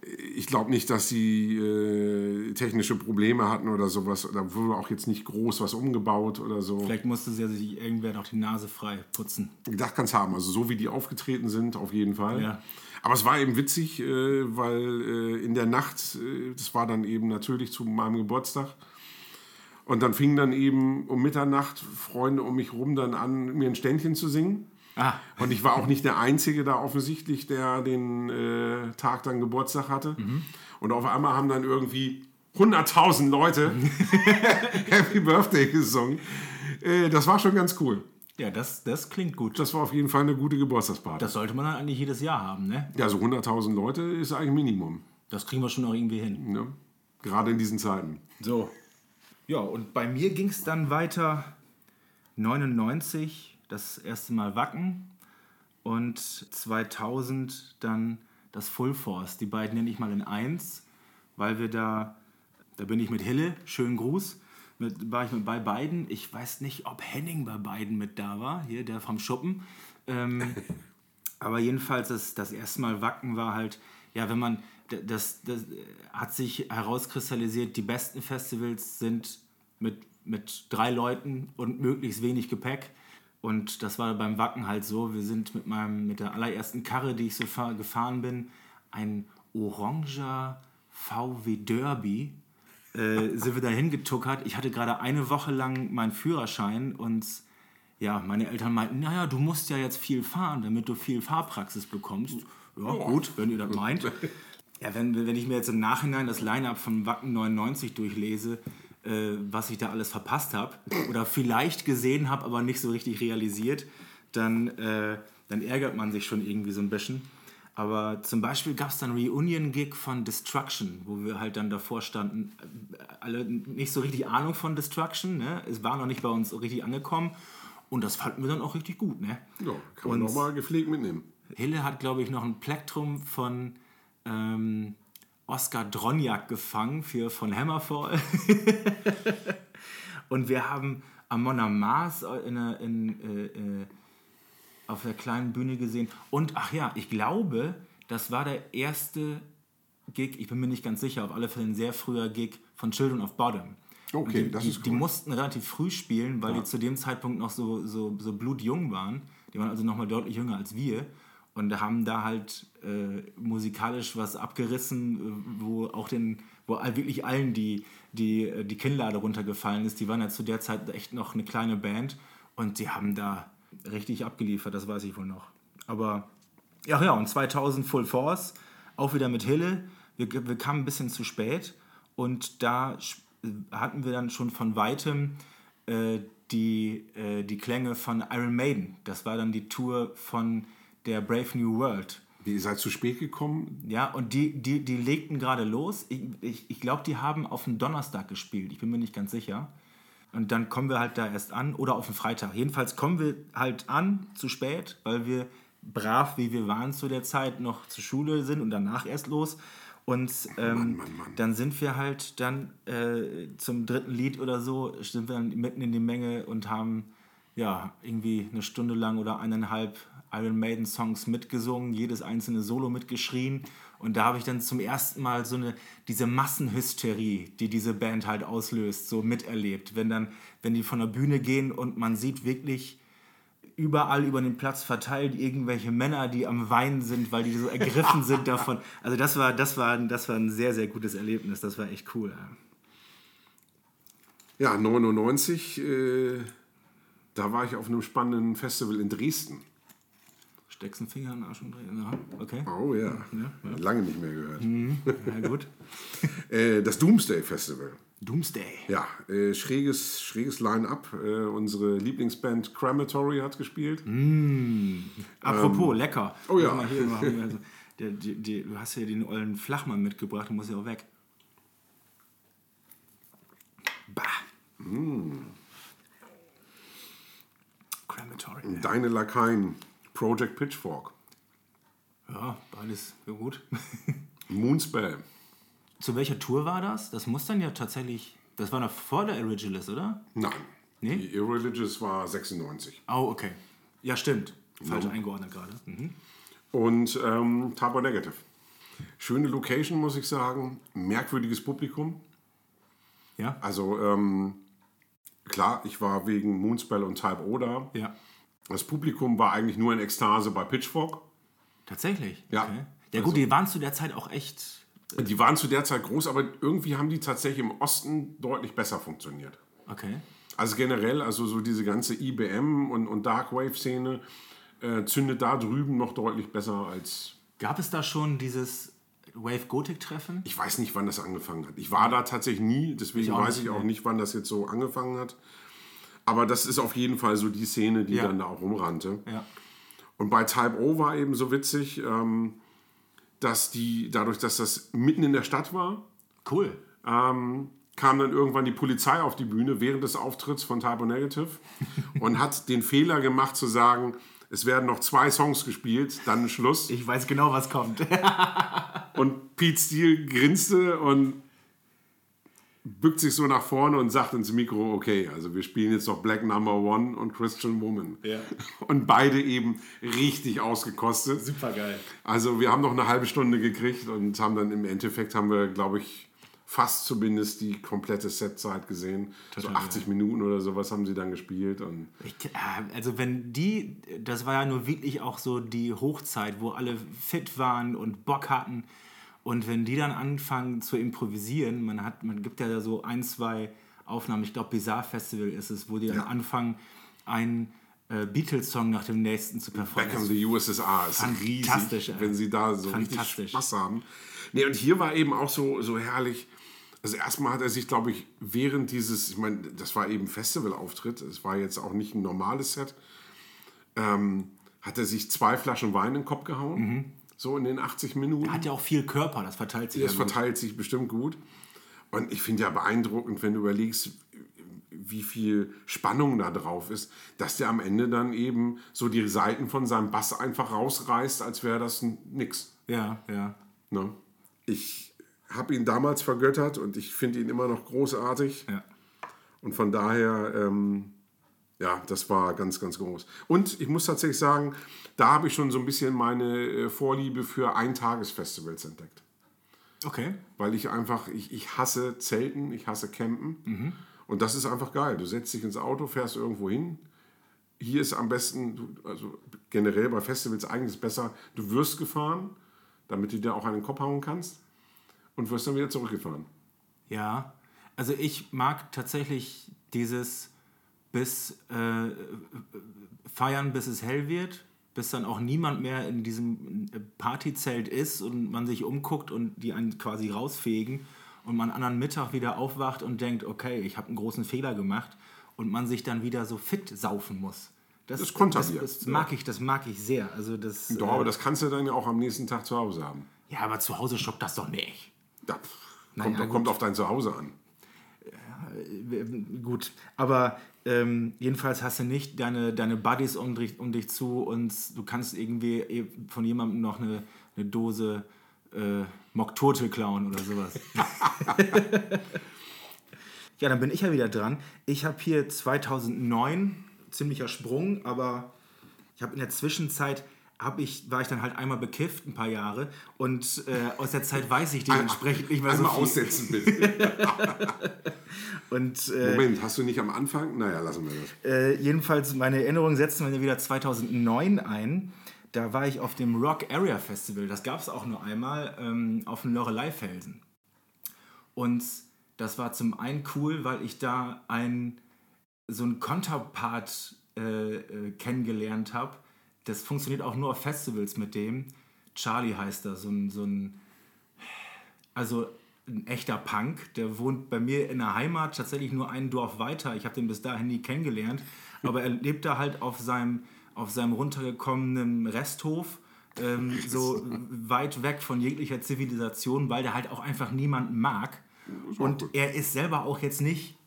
ich glaube nicht, dass sie äh, technische Probleme hatten oder sowas. Da wurde auch jetzt nicht groß was umgebaut oder so. Vielleicht musste sie sich irgendwer noch die Nase frei putzen. Das kann es haben. Also so wie die aufgetreten sind, auf jeden Fall. Ja. Aber es war eben witzig, äh, weil äh, in der Nacht, äh, das war dann eben natürlich zu meinem Geburtstag. Und dann fingen dann eben um Mitternacht Freunde um mich rum dann an, mir ein Ständchen zu singen. Ah, Und ich war auch nicht der Einzige da offensichtlich, der den äh, Tag dann Geburtstag hatte. Und auf einmal haben dann irgendwie 100.000 Leute [laughs] Happy Birthday gesungen. Äh, das war schon ganz cool. ja, das, das klingt gut. Das war auf jeden Fall eine gute Geburtstagsparty. Das sollte man dann eigentlich jedes Jahr haben, ne? ja, so 100.000 Leute ist eigentlich Minimum. Das kriegen wir schon auch irgendwie hin. Ne? Gerade in diesen Zeiten. So. Ja, und bei mir ging es dann weiter 99, das erste Mal Wacken und 2000 dann das Full Force. Die beiden nenne ich mal in eins, weil wir da, da bin ich mit Hille, schönen Gruß, mit, war ich mit bei beiden. Ich weiß nicht, ob Henning bei beiden mit da war, hier der vom Schuppen. Ähm, [laughs] aber jedenfalls, das, das erste Mal Wacken war halt, ja, wenn man, das, das hat sich herauskristallisiert, die besten Festivals sind mit, mit drei Leuten und möglichst wenig Gepäck. Und das war beim Wacken halt so, wir sind mit, meinem, mit der allerersten Karre, die ich so fahr, gefahren bin, ein oranger VW Derby, äh, [laughs] sind wir dahin getuckert. Ich hatte gerade eine Woche lang meinen Führerschein und ja, meine Eltern meinten, naja, du musst ja jetzt viel fahren, damit du viel Fahrpraxis bekommst. Ja, gut, wenn ihr das meint. [laughs] Ja, wenn, wenn ich mir jetzt im Nachhinein das Line-Up von Wacken 99 durchlese, äh, was ich da alles verpasst habe oder vielleicht gesehen habe, aber nicht so richtig realisiert, dann, äh, dann ärgert man sich schon irgendwie so ein bisschen. Aber zum Beispiel gab es dann Reunion-Gig von Destruction, wo wir halt dann davor standen, äh, alle nicht so richtig Ahnung von Destruction, ne? es war noch nicht bei uns richtig angekommen und das fanden wir dann auch richtig gut. Ne? Ja, kann man nochmal gepflegt mitnehmen. Hille hat, glaube ich, noch ein Plektrum von ähm, Oskar Dronjak gefangen für von Hammerfall. [laughs] Und wir haben Amon Mars in, der- in, äh, äh, auf der kleinen Bühne gesehen. Und ach ja, ich glaube, das war der erste Gig, ich bin mir nicht ganz sicher, auf alle Fälle ein sehr früher Gig von Children of Bottom. Okay, die, das die, ist die cool. mussten relativ früh spielen, weil die zu dem Zeitpunkt noch so, so, so blutjung waren. Die waren also noch mal deutlich jünger als wir. Und haben da halt äh, musikalisch was abgerissen, äh, wo auch den, wo wirklich allen die, die, äh, die Kinnlade runtergefallen ist. Die waren ja zu der Zeit echt noch eine kleine Band und die haben da richtig abgeliefert, das weiß ich wohl noch. Aber ja, ja, und 2000 Full Force, auch wieder mit Hille. Wir, wir kamen ein bisschen zu spät und da sch- hatten wir dann schon von weitem äh, die, äh, die Klänge von Iron Maiden. Das war dann die Tour von der Brave New World. Ihr seid zu spät gekommen? Ja, und die, die, die legten gerade los. Ich, ich, ich glaube, die haben auf den Donnerstag gespielt. Ich bin mir nicht ganz sicher. Und dann kommen wir halt da erst an oder auf den Freitag. Jedenfalls kommen wir halt an, zu spät, weil wir brav, wie wir waren zu der Zeit, noch zur Schule sind und danach erst los. Und ähm, Mann, Mann, Mann. dann sind wir halt dann äh, zum dritten Lied oder so, sind wir dann mitten in die Menge und haben ja irgendwie eine Stunde lang oder eineinhalb Iron Maiden Songs mitgesungen, jedes einzelne Solo mitgeschrien Und da habe ich dann zum ersten Mal so eine, diese Massenhysterie, die diese Band halt auslöst, so miterlebt. Wenn dann, wenn die von der Bühne gehen und man sieht wirklich überall über den Platz verteilt irgendwelche Männer, die am Weinen sind, weil die so ergriffen sind davon. [laughs] Also das war, das war, das war ein sehr, sehr gutes Erlebnis. Das war echt cool. Ja, 99, äh, da war ich auf einem spannenden Festival in Dresden. Steckst einen Finger in den Arsch und drehen. Ja, okay. Oh ja, lange nicht mehr gehört. Ja, gut. [laughs] Äh, das Doomsday Festival. Doomsday. Ja, äh, schräges, schräges Line-Up. Äh, unsere Lieblingsband Crematory hat gespielt. Apropos, lecker. oh ja. Hier, also, der, die, die, du hast ja den ollen Flachmann mitgebracht, der muss ja auch weg. Bah. Crematory. Deine Lakaien, Project Pitchfork, Ja, beides sehr gut. [laughs] Moonspell. Zu welcher Tour war das? Das muss dann ja tatsächlich. Das war noch vor der Originalist, oder? Nein. Nee? Die Irreligious war 96. Oh, okay. Ja, stimmt. Falsch eingeordnet gerade. Mhm. Und ähm, Tabor Negative. Schöne Location, muss ich sagen. Merkwürdiges Publikum. Ja? Also, ähm, klar, ich war wegen Moonspell und Type O da. Ja. Das Publikum war eigentlich nur in Ekstase bei Pitchfork. Tatsächlich? Ja. Okay. Ja, gut, die waren zu der Zeit auch echt. Die waren zu der Zeit groß, aber irgendwie haben die tatsächlich im Osten deutlich besser funktioniert. Okay. Also generell, also so diese ganze IBM und, und Darkwave-Szene äh, zündet da drüben noch deutlich besser als. Gab es da schon dieses Wave Gothic-Treffen? Ich weiß nicht, wann das angefangen hat. Ich war da tatsächlich nie, deswegen Ich weiß ich auch nicht, wann das jetzt so angefangen hat. Aber das ist auf jeden Fall so die Szene, die Ja. dann da auch rumrannte. Ja. Und bei Type O war eben so witzig, ähm, dass die, dadurch, dass das mitten in der Stadt war, Cool. ähm, kam dann irgendwann die Polizei auf die Bühne während des Auftritts von Typo Negative [laughs] und hat den Fehler gemacht zu sagen, es werden noch zwei Songs gespielt, dann Schluss. Ich weiß genau, was kommt. Und Pete Steele grinste und bückt sich so nach vorne und sagt ins Mikro, okay, also wir spielen jetzt noch Black Number One und Christian Woman. Ja. [laughs] Und beide eben richtig ausgekostet. Super geil. Also wir haben noch eine halbe Stunde gekriegt und haben dann im Endeffekt haben wir, glaube ich, fast zumindest die komplette Setzeit gesehen. so Total 80 Minuten oder sowas haben sie dann gespielt. Und Ich, äh, also wenn die, das war ja nur wirklich auch so die Hochzeit, wo alle fit waren und Bock hatten. Und wenn die dann anfangen zu improvisieren, man hat, man gibt ja so ein, zwei Aufnahmen, ich glaube Bizarre Festival ist es, wo die Ja. dann anfangen, einen äh, Beatles-Song nach dem nächsten zu performen. Back in the USSR ist Fantastisch, riesig, wenn sie da so richtig. Spaß haben. Nee, und hier war eben auch so, so herrlich. Also erstmal hat er sich, glaube ich, während dieses, ich meine, das war eben Festivalauftritt, es war jetzt auch nicht ein normales Set, ähm, hat er sich zwei Flaschen Wein in den Kopf gehauen, so in den 80 Minuten. Hat ja auch viel Körper, das verteilt sich Das verteilt sich bestimmt gut. Und ich finde ja beeindruckend, wenn du überlegst, wie viel Spannung da drauf ist, dass der am Ende dann eben so die Seiten von seinem Bass einfach rausreißt, als wäre das nix. Ja, ja. Ne? Ich habe ihn damals vergöttert und ich finde ihn immer noch großartig. ja. Und von daher, ähm, ja, das war ganz, ganz groß. Und ich muss tatsächlich sagen, da habe ich schon so ein bisschen meine äh, Vorliebe für Eintagesfestivals entdeckt. Okay. Weil ich einfach, ich, ich hasse Zelten, ich hasse Campen. Und das ist einfach geil. Du setzt dich ins Auto, fährst irgendwo hin. Hier ist am besten, also generell bei Festivals eigentlich besser, du wirst gefahren, damit du dir auch den Kopf hauen kannst und wirst dann wieder zurückgefahren. Ja, also ich mag tatsächlich dieses bis äh, feiern, bis es hell wird, bis dann auch niemand mehr in diesem Partyzelt ist und man sich umguckt und die einen quasi rausfegen und man anderen Mittag wieder aufwacht und denkt, okay, ich habe einen großen Fehler gemacht und man sich dann wieder so fit saufen muss. Das, Das kontert das, das mag ich, das mag ich sehr. Also das, Doch, aber das kannst du dann ja auch am nächsten Tag zu Hause haben. ja, aber zu Hause schockt das doch nicht. Ja, pff, Naja, kommt, kommt auf dein Zuhause an. Gut, aber ähm, jedenfalls hast du nicht deine, deine Buddies um dich, um dich zu und du kannst irgendwie eh von jemandem noch eine, eine Dose äh, Moktote klauen oder sowas. [laughs] ja, dann bin ich ja wieder dran. Ich habe hier 2009, ziemlicher Sprung, aber ich habe in der Zwischenzeit hab ich, war ich dann halt einmal bekifft, ein paar Jahre. Und äh, aus der Zeit weiß ich dementsprechend nicht mehr so viel. aussetzen, bitte. [laughs] Und äh, Moment, hast du nicht am Anfang? Naja, lassen wir das. äh, jedenfalls, meine Erinnerung setzen wir wieder 2009 ein. Da war ich auf dem Rock Area Festival. Das gab es auch nur einmal ähm, auf dem Lorelei-Felsen. Und das war zum einen cool, weil ich da ein, so einen Konterpart äh, äh, kennengelernt habe. Das funktioniert auch nur auf Festivals mit dem. Charlie heißt er, so ein, so ein also ein echter Punk, der wohnt bei mir in der Heimat tatsächlich nur ein Dorf weiter. Ich habe den bis dahin nie kennengelernt, [laughs] aber er lebt da halt auf seinem, auf seinem runtergekommenen Resthof, ähm, [laughs] so weit weg von jeglicher Zivilisation, weil der halt auch einfach niemanden mag. Und er ist selber auch jetzt nicht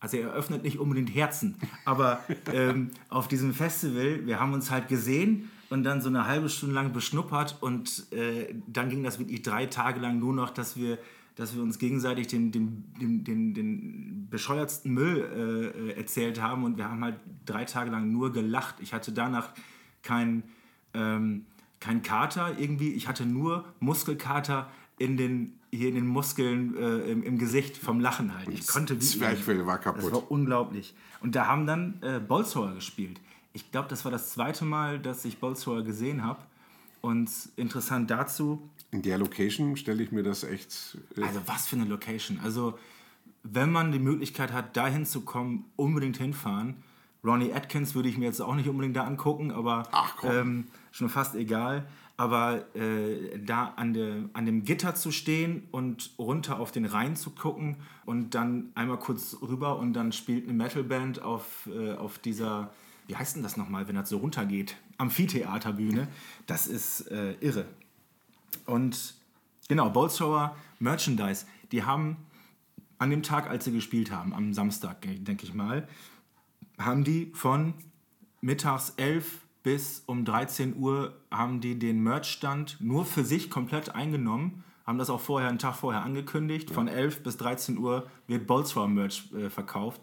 also er öffnet nicht unbedingt Herzen, aber ähm, auf diesem Festival, wir haben uns halt gesehen und dann so eine halbe Stunde lang beschnuppert und äh, dann ging das wirklich drei Tage lang nur noch, dass wir, dass wir uns gegenseitig den, den, den, den, den bescheuertsten Müll äh, äh, erzählt haben und wir haben halt drei Tage lang nur gelacht. Ich hatte danach kein, ähm, kein Kater irgendwie, ich hatte nur Muskelkater in den, hier in den Muskeln äh, im, im Gesicht vom Lachen halt. Ich konnte wirklich- Zwerchfell war das kaputt. war unglaublich. Und da haben dann äh, Bolzhauer gespielt. Ich glaube, das war das zweite Mal, dass ich Bolzhauer gesehen habe. Und interessant dazu, In der Location stelle ich mir das echt. Äh, also was für eine Location. Also wenn man die Möglichkeit hat, dahin zu kommen, unbedingt hinfahren. Ronnie Atkins würde ich mir jetzt auch nicht unbedingt da angucken, aber Ach, ähm, schon fast egal. Aber äh, da an, der, an dem Gitter zu stehen und runter auf den Rhein zu gucken und dann einmal kurz rüber und dann spielt eine Metalband auf, äh, auf dieser, wie heißt denn das nochmal, wenn das so runtergeht? Amphitheaterbühne. Das ist äh, irre. Und genau, Bolzhauer Merchandise, die haben an dem Tag, als sie gespielt haben, am Samstag, denke ich mal, haben die von mittags 11 bis um 13 Uhr haben die den Merchstand nur für sich komplett eingenommen, haben das auch vorher, einen Tag vorher angekündigt. Von 11 bis 13 Uhr wird Bolzhauer Merch äh, verkauft.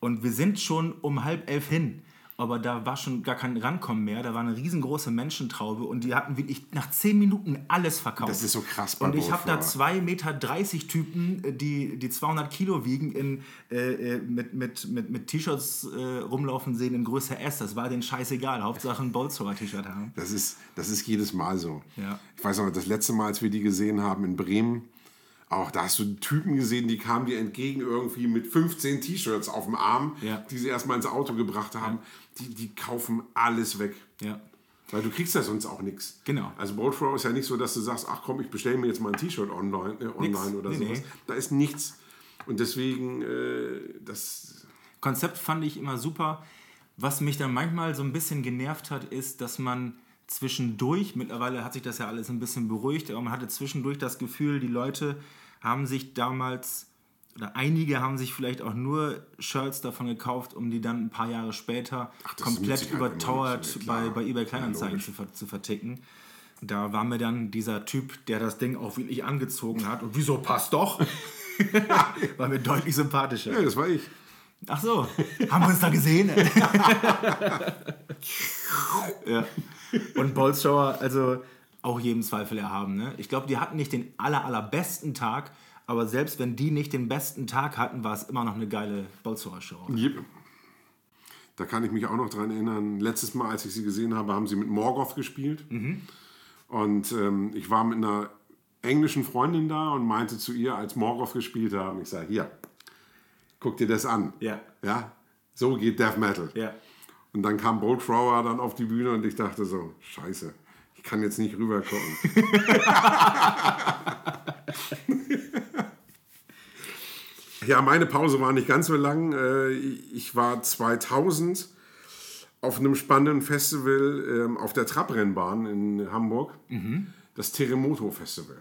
Und wir sind schon um halb elf hin. Aber da war schon gar kein Rankommen mehr. Da war eine riesengroße Menschentraube und die hatten wirklich nach 10 Minuten alles verkauft. Das ist so krass bei Und ich habe da Bolzhauer. 2,30 Meter Typen, äh, die, die 200 Kilo wiegen, in, äh, äh, mit, mit, mit, mit T-Shirts äh, rumlaufen sehen in Größe S. Das war denen scheißegal. Hauptsache ein Bolzhauer T-Shirt haben. Das ist, das ist jedes Mal so. Ja. Ich weiß noch, das letzte Mal, als wir die gesehen haben in Bremen, auch da hast du Typen gesehen, die kamen dir entgegen irgendwie mit 15 T-Shirts auf dem Arm, Ja. die sie erstmal ins Auto gebracht haben. Die, die kaufen alles weg. Ja. Weil du kriegst ja sonst auch nichts. Genau. Also Boatthrow ist ja nicht so, dass du sagst, ach komm, ich bestelle mir jetzt mal ein T-Shirt online, äh, online oder Nee, sowas. nee. Da ist nichts. Und deswegen, äh, das Konzept fand ich immer super. Was mich dann manchmal so ein bisschen genervt hat, ist, dass man zwischendurch, mittlerweile hat sich das ja alles ein bisschen beruhigt, aber man hatte zwischendurch das Gefühl, die Leute haben sich damals, oder einige haben sich vielleicht auch nur Shirts davon gekauft, um die dann ein paar Jahre später Ach, komplett überteuert so, bei, bei eBay Kleinanzeigen Ja, zu, zu verticken. Da war mir dann dieser Typ, der das Ding auch wirklich angezogen hat. Und wieso passt doch? [laughs] war mir deutlich sympathischer. ja, das war ich. Ach so, haben wir uns da gesehen? [laughs] ja. Und Bolzschauer, also auch jedem Zweifel erhaben. Ne? Ich glaube, die hatten nicht den aller, allerbesten Tag, aber selbst wenn die nicht den besten Tag hatten, war es immer noch eine geile Bolzschauer Show. Yep. Da kann ich mich auch noch dran erinnern. Letztes Mal, als ich sie gesehen habe, haben sie mit Morgoth gespielt. Und ähm, ich war mit einer englischen Freundin da und meinte zu ihr, als Morgoth gespielt haben, ich sage, hier, guck dir das an. Ja. Ja, so geht Death Metal. Ja. Und dann kam Bolt Thrower dann auf die Bühne und ich dachte so, scheiße, ich kann jetzt nicht rüber gucken. [laughs] ja, meine Pause war nicht ganz so lang. Äh, Ich war 2000 auf einem spannenden Festival ähm, auf der Trabrennbahn in Hamburg. Das Terremoto Festival.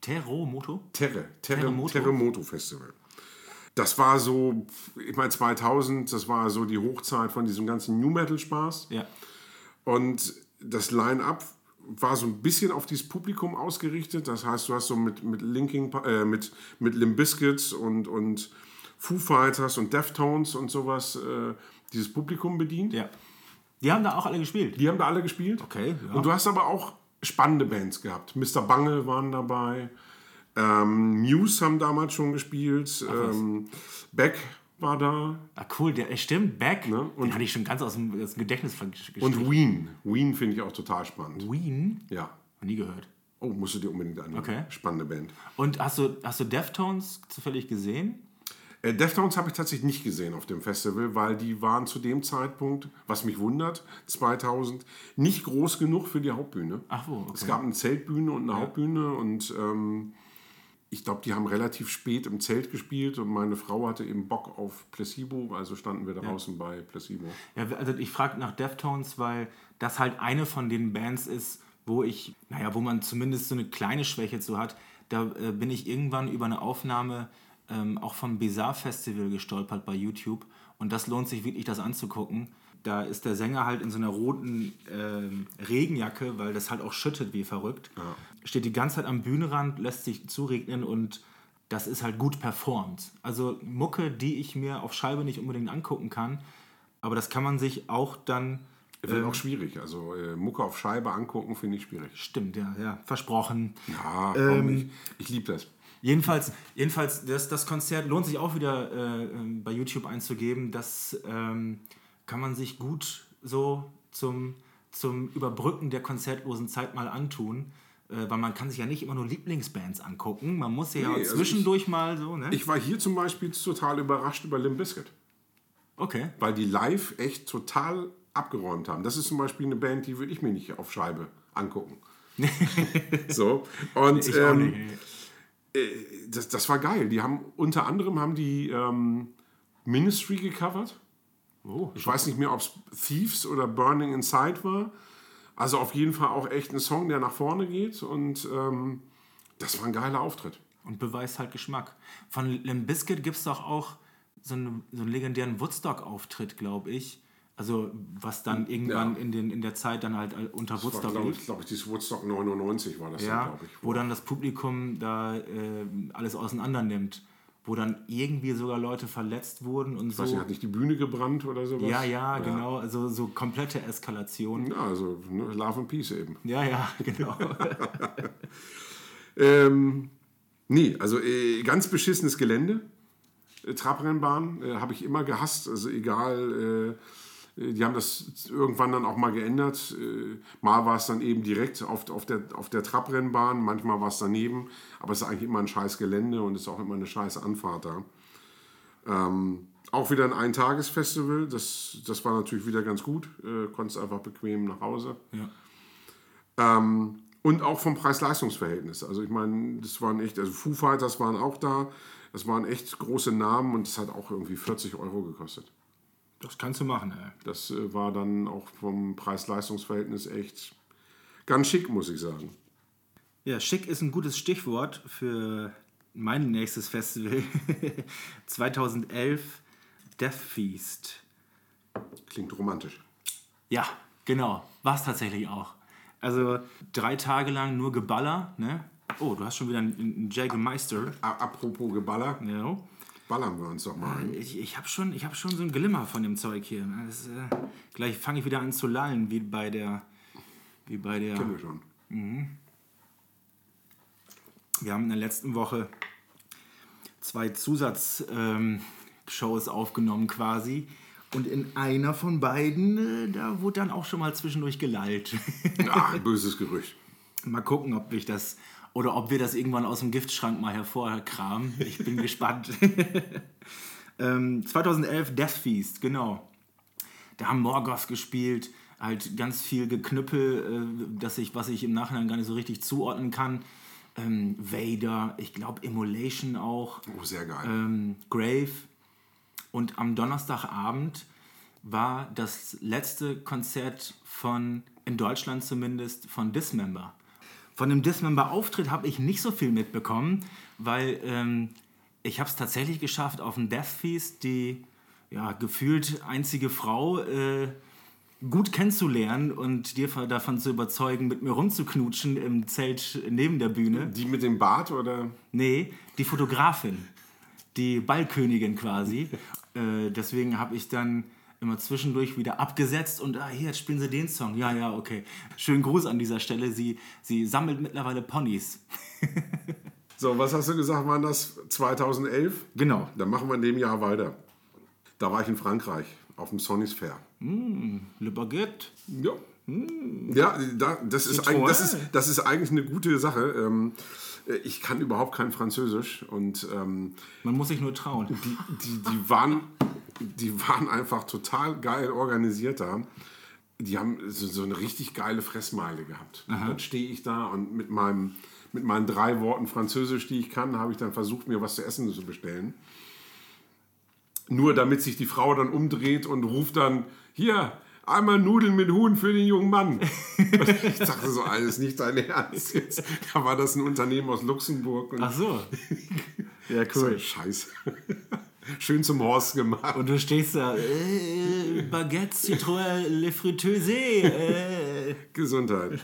Terromoto? Terre, Terre, Terremoto? Terremoto Festival. Das war so, ich meine 2000, das war so die Hochzeit von diesem ganzen New Metal Spaß. Ja. Und das Line-Up war so ein bisschen auf dieses Publikum ausgerichtet. Das heißt, du hast so mit, mit Linking, äh, mit, mit Limp Bizkit und, und Foo Fighters und Deftones und sowas äh, dieses Publikum bedient. Ja. Die haben da auch alle gespielt. Die haben da alle gespielt. Okay, ja. Und du hast aber auch spannende Bands gehabt. Mr. Bungle waren dabei. Ähm, Muse haben damals schon gespielt. Ähm, Beck war da. Ah, cool, der, stimmt, Back. Ne? Und Den hatte ich schon ganz aus dem, aus dem Gedächtnis vergessen. Und Ween. Ween finde ich auch total spannend. Ween? Ja. Noch nie gehört. Oh, musst du dir unbedingt anhören. Okay. Spannende Band. Und hast du, hast du Deftones zufällig gesehen? Äh, Deftones habe ich tatsächlich nicht gesehen auf dem Festival, weil die waren zu dem Zeitpunkt, was mich wundert, 2000, nicht groß genug für die Hauptbühne. Ach wo, okay. Es gab eine Zeltbühne und eine Hauptbühne und ähm, ich glaube, die haben relativ spät im Zelt gespielt und meine Frau hatte eben Bock auf Placebo, also standen wir draußen bei Placebo. Ja, also ich frage nach Deftones, weil das halt eine von den Bands ist, wo ich, naja, wo man zumindest so eine kleine Schwäche zu hat. Da äh, bin ich irgendwann über eine Aufnahme ähm, auch vom Bizarre Festival gestolpert bei YouTube und das lohnt sich wirklich, das anzugucken. Da ist der Sänger halt in so einer roten ähm, Regenjacke, weil das halt auch schüttet wie verrückt. Steht die ganze Zeit am Bühnenrand, lässt sich zuregnen und das ist halt gut performt. Also Mucke, die ich mir auf Scheibe nicht unbedingt angucken kann, aber das kann man sich auch dann. Wird auch schwierig. Also äh, Mucke auf Scheibe angucken finde ich schwierig. Stimmt, ja, ja, versprochen. Ja, komm, ich, ich liebe das. Jedenfalls, jedenfalls das, das Konzert lohnt sich auch wieder äh, ähm, bei YouTube einzugeben. Das ähm, kann man sich gut so zum, zum Überbrücken der konzertlosen Zeit mal antun. Äh, weil man kann sich ja nicht immer nur Lieblingsbands angucken. Man muss ja Nee, auch also zwischendurch mal so, ne? Ich war hier zum Beispiel total überrascht über Limp Bizkit. okay. weil die live echt total abgeräumt haben. Das ist zum Beispiel eine Band, die würde ich mir nicht auf Scheibe angucken. [laughs] so und Ich ähm, nicht. das, das war geil. Die haben unter anderem haben die ähm, Ministry gecovert. Oh, Ich weiß nicht mehr, ob es Thieves oder Burning Inside war. Also auf jeden Fall auch echt ein Song, der nach vorne geht und ähm, das war ein geiler Auftritt. Und beweist halt Geschmack. Von Limp Bizkit gibt es doch auch so einen, so einen legendären Woodstock-Auftritt, glaube ich. Also, was dann irgendwann Ja. in, den, in der Zeit dann halt unter Das war, Woodstock glaube lief. ich, glaub ich, dieses Woodstock 99 war das, Ja, glaube ich. wo dann das Publikum da äh, alles auseinander nimmt. Wo dann irgendwie sogar Leute verletzt wurden und Ich weiß so. nicht, hat nicht die Bühne gebrannt oder sowas? Ja, ja, genau. Also so komplette Eskalation. Ja, also ne, Love and Peace eben. Ja, ja, [laughs] genau. [laughs] Ähm, nee, also äh, ganz beschissenes Gelände. Äh, Trabrennbahn äh, habe ich immer gehasst. Also egal, äh, die haben das irgendwann dann auch mal geändert. Äh, mal war es dann eben direkt auf, auf, der, auf der Trabrennbahn, manchmal war es daneben. Aber es ist eigentlich immer ein scheiß Gelände und es ist auch immer eine scheiß Anfahrt da. Ähm, auch wieder ein Eintagesfestival. Das, das war natürlich wieder ganz gut. Äh, konntest einfach bequem nach Hause. ja. Ähm, und auch vom Preis-Leistungs-Verhältnis. Also ich meine, das waren echt, also Foo Fighters waren auch da. Das waren echt große Namen und das hat auch irgendwie 40 Euro gekostet. Das kannst du machen, ey. Das äh, war dann auch vom Preis-Leistungs-Verhältnis echt ganz schick, muss ich sagen. Ja, schick ist ein gutes Stichwort für mein nächstes Festival. [laughs] 2011 Death Feast. Klingt romantisch. Ja, genau. War es tatsächlich auch. Also drei Tage lang nur Geballer. Ne? Oh, du hast schon wieder einen, einen Jägermeister. A apropos Geballer, Ja. Ballern wir uns doch mal ein. Ich, ich habe schon, ich hab schon so ein Glimmer von dem Zeug hier. ne? Das, äh, gleich fange ich wieder an zu lallen, wie bei der. Wie bei der. Kennen wir schon. Wir haben in der letzten Woche zwei Zusatz-Shows ähm, aufgenommen quasi. Und in einer von beiden, äh, da wurde dann auch schon mal zwischendurch gelallt. Ah, [laughs] böses Gerücht. mal gucken, ob ich das oder ob wir das irgendwann aus dem Giftschrank mal hervorkramen. Ich bin [laughs] gespannt. [laughs] ähm, 2011 Death Feast, genau. Da haben Morgoth gespielt, halt ganz viel Geknüppel, äh, dass ich, was ich im Nachhinein gar nicht so richtig zuordnen kann. Ähm, Vader, ich glaube Immolation auch, Oh, sehr geil. ähm, Grave. Und am Donnerstagabend war das letzte Konzert von, in Deutschland zumindest, von Dismember. Von dem Dismember-Auftritt habe ich nicht so viel mitbekommen, weil ähm, ich habe es tatsächlich geschafft, auf dem Death Feast die ja, gefühlt einzige Frau äh, gut kennenzulernen und dir davon zu überzeugen, mit mir rumzuknutschen im Zelt neben der Bühne. Die mit dem Bart oder? Nee, die Fotografin. Die Ballkönigin quasi. äh, deswegen habe ich dann immer zwischendurch wieder abgesetzt und ah, hier, jetzt spielen sie den Song. Ja, ja, okay. Schönen Gruß an dieser Stelle. Sie, sie sammelt mittlerweile Ponys. [laughs] So, was hast du gesagt, waren das 2011? Genau. Dann machen wir in dem Jahr weiter. Da war ich in Frankreich auf dem Sonny's Fair. Le Baguette. Ja. Ja, da, das, ist das, ist, das ist eigentlich eine gute Sache. Ähm, äh, ich kann überhaupt kein Französisch und ähm, Man muss sich nur trauen. die, die, die, waren, die waren einfach total geil organisiert da. Die haben so, so eine richtig geile Fressmeile gehabt. Dann stehe ich da und mit, meinem, mit meinen drei Worten Französisch, die ich kann, habe ich dann versucht, mir was zu essen zu bestellen. Nur damit sich die Frau dann umdreht und ruft dann, hier, einmal Nudeln mit Huhn für den jungen Mann. Und [laughs] ich dachte so, alles nicht dein Ernst jetzt. Da war das ein Unternehmen aus Luxemburg. Ach so. [laughs] Ja, so, Scheiße. [laughs] Schön zum Horst gemacht. Und du stehst da, äh, Baguette, Citroën, Le Fritteuse. Äh. Gesundheit.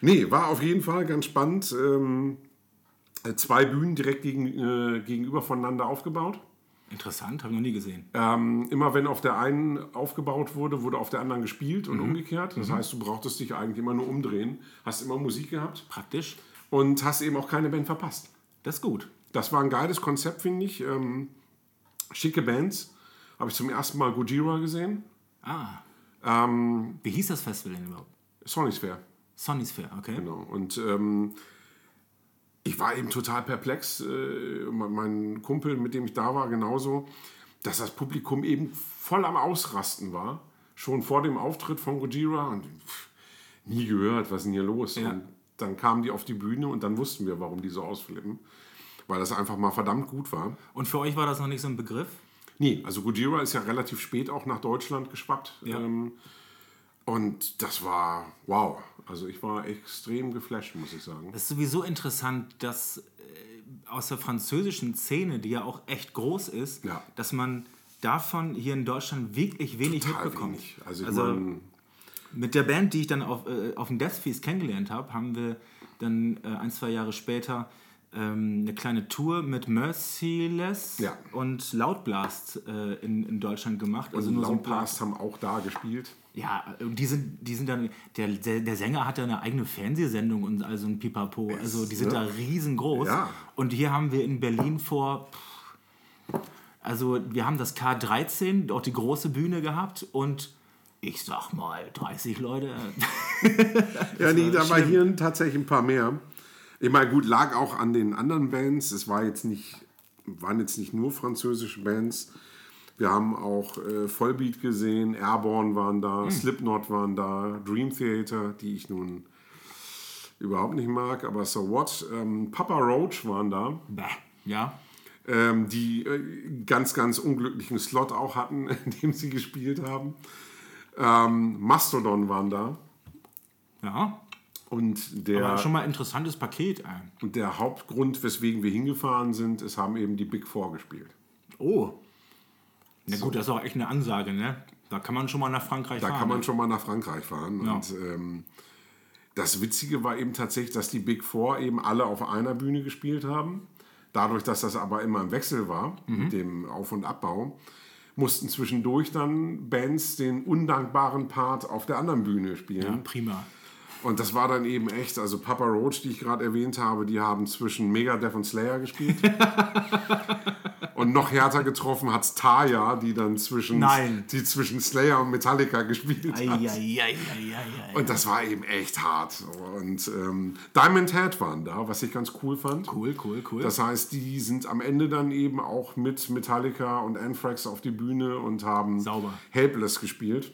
nee, war auf jeden Fall ganz spannend. Ähm, äh, zwei Bühnen direkt gegen, äh, gegenüber voneinander aufgebaut. Interessant, habe ich noch nie gesehen. Ähm, immer wenn auf der einen aufgebaut wurde, wurde auf der anderen gespielt und umgekehrt. Das heißt, du brauchtest dich eigentlich immer nur umdrehen, hast immer Musik gehabt Praktisch. und hast eben auch keine Band verpasst. Das ist gut. Das war ein geiles Konzept, finde ich. Ähm, schicke Bands. Habe ich zum ersten Mal Gojira gesehen. Ah. Ähm, Wie hieß das Festival denn überhaupt? Sony's Fair. Sonny's Fair, okay. Genau. Und ähm, ich war eben total perplex. Äh, mein- mein Kumpel, mit dem ich da war, genauso, dass das Publikum eben voll am Ausrasten war. Schon vor dem Auftritt von Gojira. Und pff, nie gehört, was ist denn hier los? Ja. Und dann kamen die auf die Bühne und dann wussten wir, warum die so ausflippen. Weil das einfach mal verdammt gut war. Und für euch war das noch nicht so ein Begriff? Nee, also Gojira ist ja relativ spät auch nach Deutschland geschwappt. Ja. Ähm, und das war wow. Also ich war extrem geflasht, muss ich sagen. Das ist sowieso interessant, dass äh, aus der französischen Szene, die ja auch echt groß ist, Ja. dass man davon hier in Deutschland wirklich wenig Total mitbekommt. wenig. Also Also, mein, Mit der Band, die ich dann auf, äh, auf dem Death Feast kennengelernt habe, haben wir dann äh, ein, zwei Jahre später ähm, eine kleine Tour mit Merciless Ja. und Loudblast äh, in, in Deutschland gemacht. Also und nur so. Loudblast haben auch da gespielt. Ja, und die sind, die sind dann, der, der, der Sänger hat ja eine eigene Fernsehsendung und also ein Pipapo. Also die sind ne? da riesengroß. Ja. Und hier haben wir in Berlin vor, pff, also wir haben das K13, auch die große Bühne gehabt und ich sag mal 30 Leute. [laughs] Ja, nee, da war schlimm. hier tatsächlich ein paar mehr. Ich meine, gut, lag auch an den anderen Bands. Es war jetzt nicht, waren jetzt nicht nur französische Bands. Wir haben auch äh, Vollbeat gesehen, Airborne waren da, Hm. Slipknot waren da, Dream Theater, die ich nun überhaupt nicht mag, aber so what. Ähm, Papa Roach waren da, Bäh, ja. ähm, die äh, ganz, ganz unglücklichen Slot auch hatten, [laughs] in dem sie gespielt haben. Ähm, Mastodon waren da. Ja. Und der, Aber schon mal ein interessantes Paket. Ey. Und der Hauptgrund, weswegen wir hingefahren sind, es haben eben die Big Four gespielt. Oh. Na gut, das ist auch echt eine Ansage, ne? Da kann man schon mal nach Frankreich Da fahren. kann man ne? schon mal nach Frankreich fahren. Ja. Und ähm, das Witzige war eben tatsächlich, dass die Big Four eben alle auf einer Bühne gespielt haben. Dadurch, dass das aber immer im Wechsel war, Mhm. mit dem Auf- und Abbau, mussten zwischendurch dann Bands den undankbaren Part auf der anderen Bühne spielen. Ja, prima. Und das war dann eben echt, also Papa Roach, die ich gerade erwähnt habe, die haben zwischen Megadeth und Slayer gespielt. [laughs] und noch härter getroffen hat's Taya, die dann zwischen, Nein. die zwischen Slayer und Metallica gespielt hat. Eieieiei. Und das war eben echt hart. Und ähm, Diamond Head waren da, was ich ganz cool fand. Cool, cool, cool. Das heißt, die sind am Ende dann eben auch mit Metallica und Anthrax auf die Bühne und haben Sauber. Helpless gespielt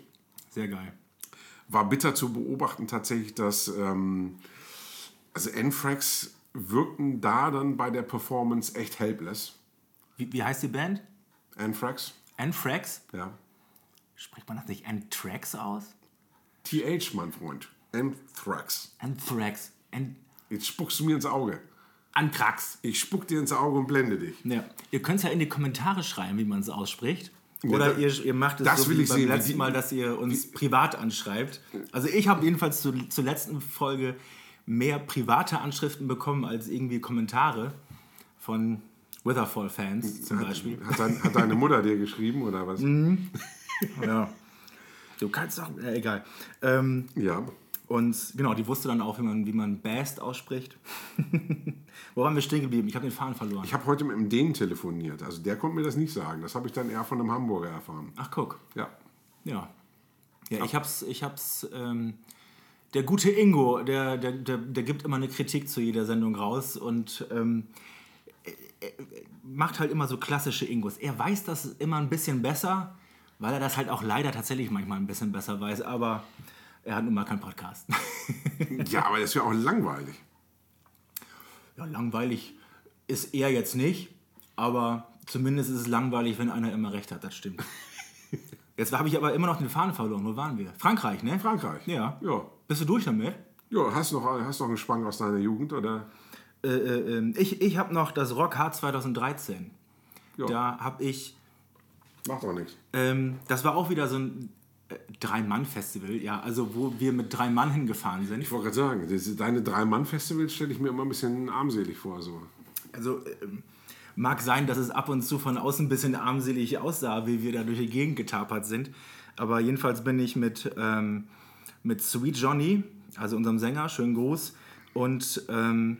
Sehr geil. War bitter zu beobachten tatsächlich, dass ähm, also Anthrax wirkten da dann bei der Performance echt helpless. Wie, wie heißt die Band? Anthrax, Anthrax? ja. Spricht man das nicht Anthrax aus? TH, mein Freund. Anthrax. Anthrax. An Jetzt spuckst du mir ins Auge. Anthrax. Ich spuck dir ins Auge und blende dich. Ja. Ihr könnt es ja in die Kommentare schreiben, wie man es ausspricht. Oder ihr, ihr macht es das so will wie ich beim sehen, letzten Mal, dass ihr uns privat anschreibt. Also ich habe jedenfalls zu, zur letzten Folge mehr private Anschriften bekommen als irgendwie Kommentare von Witherfall-Fans zum Beispiel. Hat, dein, hat deine Mutter dir geschrieben oder was? [laughs] Ja. Du kannst doch. Äh, egal. Ähm, Ja. Und genau, die wusste dann auch, wie man, wie man Bast ausspricht. [laughs] Wo waren wir stehen geblieben? Ich habe den Faden verloren. Ich habe heute mit dem Dänen telefoniert. Also der konnte mir das nicht sagen. Das habe ich dann eher von einem Hamburger erfahren. Ach, guck. Ja. Ja. Ja, ich hab's, ich hab's, ähm, der gute Ingo, der, der, der, der gibt immer eine Kritik zu jeder Sendung raus und ähm, er- er macht halt immer so klassische Ingos. Er weiß das immer ein bisschen besser, weil er das halt auch leider tatsächlich manchmal ein bisschen besser weiß, aber er hat nun mal keinen Podcast. [laughs] Ja, aber das wäre auch langweilig. ja, langweilig ist er jetzt nicht, aber zumindest ist es langweilig, wenn einer immer recht hat, das stimmt. [laughs] Jetzt habe ich aber immer noch den Faden verloren. Wo waren wir? Frankreich, ne? Frankreich. Ja. Ja. Bist du durch damit? Ja, hast noch, hast noch einen Schwank aus deiner Jugend, oder? Äh, äh, ähm, ich ich habe noch das Rock Hard 2013. Ja. Da habe ich, Macht doch nichts. ähm, das war auch wieder so ein Drei-Mann-Festival, ja, also wo wir mit drei Mann hingefahren sind. Ich wollte gerade sagen, diese, deine Drei-Mann-Festivals stelle ich mir immer ein bisschen armselig vor. So. Also ähm, mag sein, dass es ab und zu von außen ein bisschen armselig aussah, wie wir da durch die Gegend getapert sind. Aber jedenfalls bin ich mit, ähm, mit Sweet Johnny, also unserem Sänger, schönen Gruß, und ähm,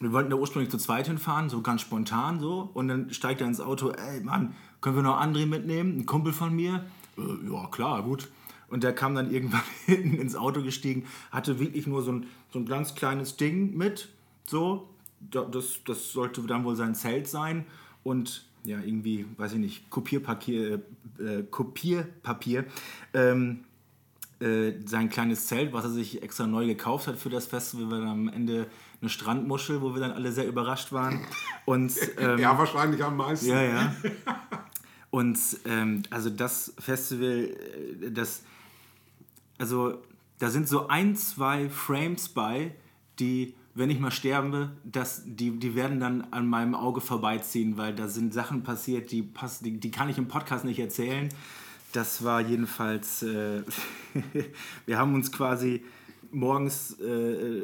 wir wollten da ursprünglich zu zweit hinfahren, so ganz spontan so. Und dann steigt er ins Auto, ey Mann, können wir noch André mitnehmen? Ein Kumpel von mir? Äh, ja, klar, gut. Und der kam dann irgendwann [laughs] hinten ins Auto gestiegen, hatte wirklich nur so ein, so ein ganz kleines Ding mit, so. Da- Das, das sollte dann wohl sein Zelt sein. Und ja, irgendwie, weiß ich nicht, Kopierpapier, äh, Kopierpapier. Ähm, äh, sein kleines Zelt, was er sich extra neu gekauft hat für das Festival, war dann am Ende eine Strandmuschel, wo wir dann alle sehr überrascht waren. Und [laughs] ähm, ja, wahrscheinlich am meisten. ja, ja. [laughs] Und ähm, also das Festival, äh, das, also da sind so ein, zwei Frames bei, die, wenn ich mal sterbe, das, die, die werden dann an meinem Auge vorbeiziehen, weil da sind Sachen passiert, die, pass, die, die kann ich im Podcast nicht erzählen. Das war jedenfalls, äh, [laughs] wir haben uns quasi morgens äh,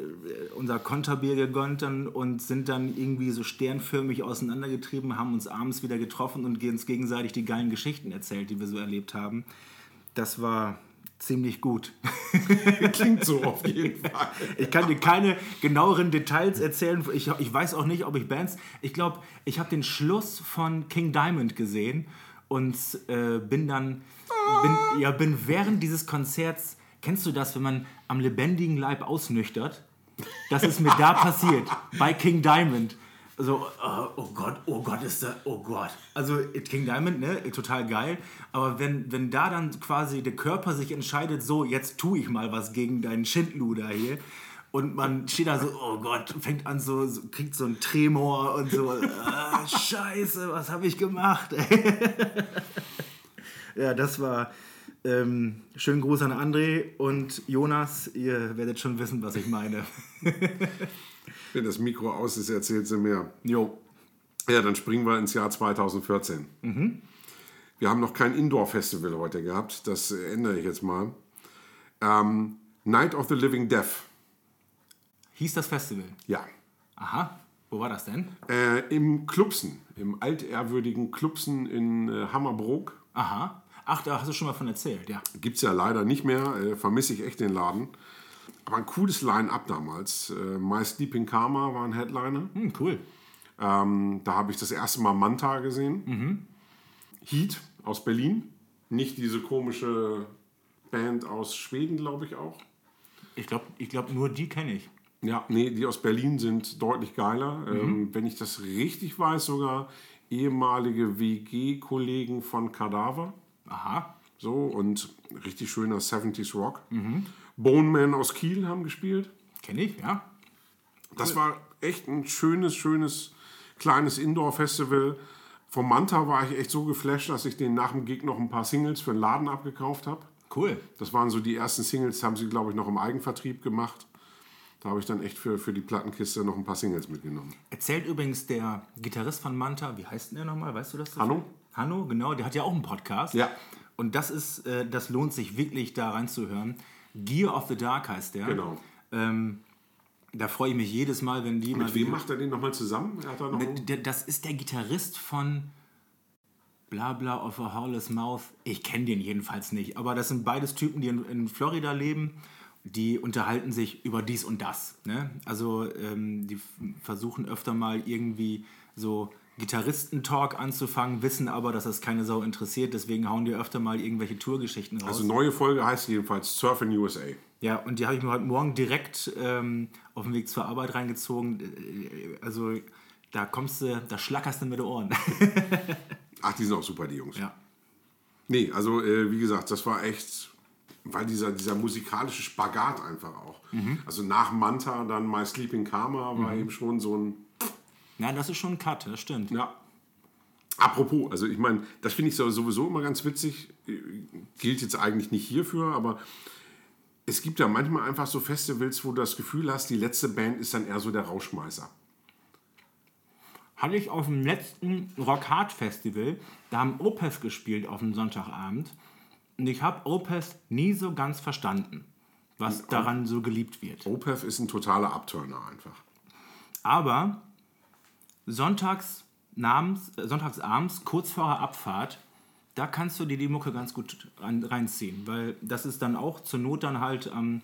unser Konterbier gegönnt und sind dann irgendwie so sternförmig auseinandergetrieben, haben uns abends wieder getroffen und uns gegenseitig die geilen Geschichten erzählt, die wir so erlebt haben. Das war ziemlich gut. [laughs] Klingt so auf jeden Fall. Ich kann dir keine genaueren Details erzählen. Ich, ich weiß auch nicht, ob ich Bands. Ich glaube, ich habe den Schluss von King Diamond gesehen und äh, bin dann. Bin, ja, bin während dieses Konzerts. Kennst du das, wenn man am lebendigen Leib ausnüchtert? Das ist mir da [laughs] passiert. Bei King Diamond. So, äh, oh Gott, oh Gott, ist da, oh Gott. Also King Diamond, ne, total geil. Aber wenn, wenn da dann quasi der Körper sich entscheidet, so, jetzt tue ich mal was gegen deinen Schindluder hier. Und man steht da so, oh Gott, fängt an so, so kriegt so einen Tremor und so, [laughs] ah, scheiße, was habe ich gemacht? [laughs] ja, das war, ähm, schönen Gruß an André und Jonas, ihr werdet schon wissen, was ich meine. [laughs] Wenn das Mikro aus ist, erzählt sie mir. Jo. Ja, dann springen wir ins Jahr 2014. Mhm. Wir haben noch kein Indoor-Festival heute gehabt. Das ändere ich jetzt mal. Ähm, Night of the Living Death. Hieß das Festival? Ja. Aha, wo war das denn? Äh, Im Klubsen, im altehrwürdigen Klubsen in äh, Hammerbrook. Aha. Ach, da hast du schon mal von erzählt, ja. Gibt es ja leider nicht mehr, äh, vermisse ich echt den Laden. Aber ein cooles Line-Up damals. Äh, My Sleeping Karma war ein Headliner. Hm, cool. Ähm, da habe ich das erste Mal Manta gesehen. Heat aus Berlin. Nicht diese komische Band aus Schweden, glaube ich auch. Ich glaube, ich glaub, nur die kenne ich. Ja, nee, die aus Berlin sind deutlich geiler. Ähm, wenn ich das richtig weiß, sogar ehemalige WG-Kollegen von Kadaver. Aha. So, und richtig schöner 70s Rock. Bone Man aus Kiel haben gespielt. Kenne ich, ja. Das war echt ein schönes, schönes, kleines Indoor-Festival. Vom Manta war ich echt so geflasht, dass ich den nach dem Gig noch ein paar Singles für den Laden abgekauft habe. Cool. Das waren so die ersten Singles, haben sie, glaube ich, noch im Eigenvertrieb gemacht. Da habe ich dann echt für, für die Plattenkiste noch ein paar Singles mitgenommen. Erzählt übrigens der Gitarrist von Manta, wie heißt denn der nochmal? Weißt du das? Hanno? Hanno, genau, der hat ja auch einen Podcast. Ja. Und das ist, äh, das lohnt sich wirklich da reinzuhören. Gear of the Dark heißt der. Genau. Ähm, Da freue ich mich jedes Mal, wenn die mal Mit wem macht er den nochmal zusammen? Er noch Mit, der- das ist der Gitarrist von Blabla of a Horless Mouth. Ich kenne den jedenfalls nicht. Aber das sind beides Typen, die in, in Florida leben. Die unterhalten sich über dies und das. Ne? Also ähm, die versuchen öfter mal irgendwie so Gitarristentalk anzufangen, wissen aber, dass das keine Sau interessiert. Deswegen hauen die öfter mal irgendwelche Tourgeschichten raus. Also neue Folge heißt jedenfalls Surf in USA. Ja, und die habe ich mir heute Morgen direkt ähm, auf dem Weg zur Arbeit reingezogen. Äh, Also da kommst du, da schlackerst du mit den Ohren. [laughs] Ach, die sind auch super, die Jungs. ja. Nee, also äh, wie gesagt, das war echt, weil dieser, dieser musikalische Spagat einfach auch. Also nach Manta dann My Sleeping Karma war eben schon so ein, Ja, das ist schon ein Cut, das stimmt. ja. Apropos, also ich meine, das finde ich so- sowieso immer ganz witzig, äh, gilt jetzt eigentlich nicht hierfür, aber es gibt ja manchmal einfach so Festivals, wo du das Gefühl hast, die letzte Band ist dann eher so der Rauschmeißer. Hatte ich auf dem letzten Rock Hard Festival, da haben Opeth gespielt auf dem Sonntagabend. Und ich habe Opeth nie so ganz verstanden, was daran so geliebt wird. Opeth ist ein totaler Abturner einfach. Aber sonntags, namens, äh, sonntags abends, kurz vor der Abfahrt, da kannst du dir die Mucke ganz gut rein, reinziehen. Weil das ist dann auch zur Not dann halt am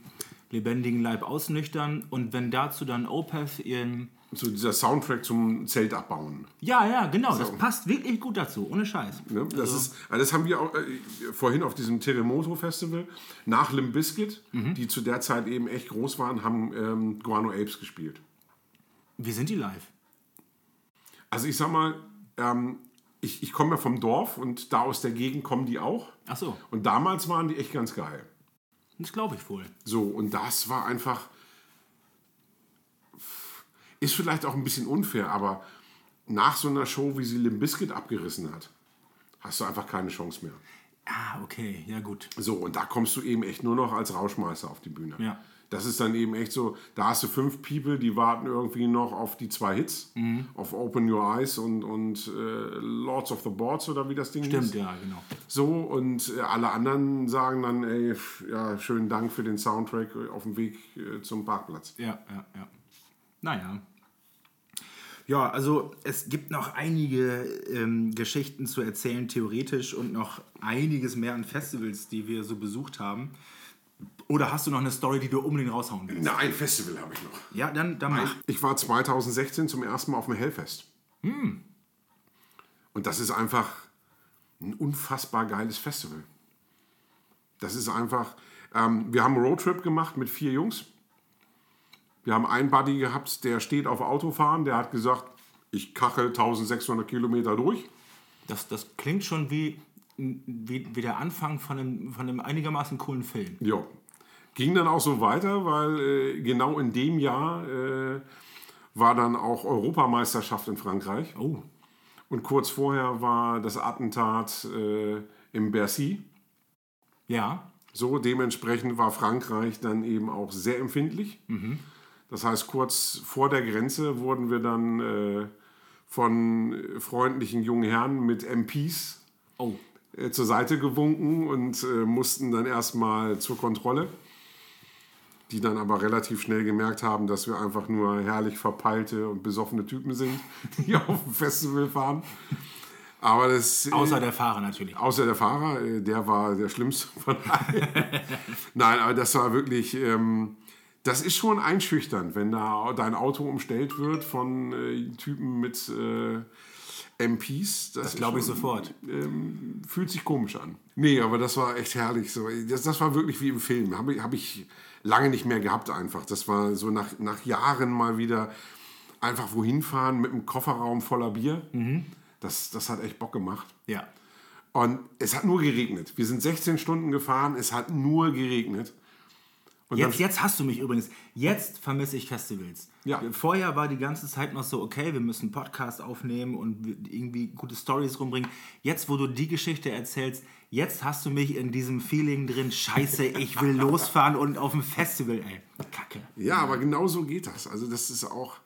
lebendigen Leib ausnüchtern. Und wenn dazu dann Opeth ihren. So dieser Soundtrack zum Zelt abbauen. Ja, ja, genau, das passt wirklich gut dazu, ohne Scheiß. Ne? Das, ist, also das haben wir auch äh, vorhin auf diesem Terremoto Festival nach Limp Bizkit, die zu der Zeit eben echt groß waren, haben ähm, Guano Apes gespielt. Wie sind die live? Also ich sag mal, ähm, ich, ich komme ja vom Dorf und da aus der Gegend kommen die auch. Ach so, Und damals waren die echt ganz geil. das glaube ich wohl. So, und das war einfach. Ist vielleicht auch ein bisschen unfair, aber nach so einer Show, wie sie Limp Bizkit abgerissen hat, hast du einfach keine Chance mehr. Ah, okay, ja gut. So, und da kommst du eben echt nur noch als Rauschmeister auf die Bühne. Ja. Das ist dann eben echt so, da hast du fünf People, die warten irgendwie noch auf die zwei Hits, Mhm. auf Open Your Eyes und, und äh, Lords of the Boards oder wie das Ding Stimmt, hieß. ja, genau. So, und äh, alle anderen sagen dann, ey, ja, schönen Dank für den Soundtrack auf dem Weg äh, zum Parkplatz. Ja, ja, ja. Naja. Ja, also es gibt noch einige ähm, Geschichten zu erzählen, theoretisch, und noch einiges mehr an Festivals, die wir so besucht haben. Oder hast du noch eine Story, die du unbedingt raushauen willst? Na, ein Festival habe ich noch. Ja, dann, dann mach. Ich war 2016 zum ersten Mal auf dem Hellfest. Hm. Und das ist einfach ein unfassbar geiles Festival. Das ist einfach. Ähm, wir haben einen Roadtrip gemacht mit vier Jungs. Wir haben einen Buddy gehabt, der steht auf Autofahren. Der hat gesagt, ich kachel 1600 Kilometer durch. Das, das klingt schon wie, wie, wie der Anfang von einem, von einem einigermaßen coolen Film. Ja. Ging dann auch so weiter, weil äh, genau in dem Jahr äh, war dann auch Europameisterschaft in Frankreich. Oh, Und kurz vorher war das Attentat äh, im Bercy. ja. So, dementsprechend war Frankreich dann eben auch sehr empfindlich. Das heißt, kurz vor der Grenze wurden wir dann äh, von freundlichen jungen Herren mit MPs Oh, äh, zur Seite gewunken und äh, mussten dann erstmal zur Kontrolle. Die dann aber relativ schnell gemerkt haben, dass wir einfach nur herrlich verpeilte und besoffene Typen sind, [laughs] die auf dem Festival fahren. Aber das. äh, außer der Fahrer natürlich. Außer der Fahrer, äh, der war der schlimmste von allen. [laughs] Nein, aber das war wirklich, ähm, das ist schon einschüchternd, wenn da dein Auto umstellt wird von äh, Typen mit äh, MPs. Das, ist Glaube ich sofort. ähm, fühlt sich komisch an. Nee, aber das war echt herrlich. So. Das, das war wirklich wie im Film. Habe ich, hab ich lange nicht mehr gehabt einfach. Das war so nach, nach Jahren mal wieder einfach wohin fahren mit einem Kofferraum voller Bier. Das, das hat echt Bock gemacht. Ja. Und es hat nur geregnet. Wir sind 16 Stunden gefahren, es hat nur geregnet. Und Jetzt, jetzt hast du mich übrigens. Jetzt vermisse ich Festivals. Ja. Vorher war die ganze Zeit noch so, okay, wir müssen einen Podcast aufnehmen und irgendwie gute Stories rumbringen. Jetzt, wo du die Geschichte erzählst, jetzt hast du mich in diesem Feeling drin, scheiße, ich will [laughs] losfahren und auf ein Festival, ey. Kacke. Ja, aber genau so geht das. Also das ist auch,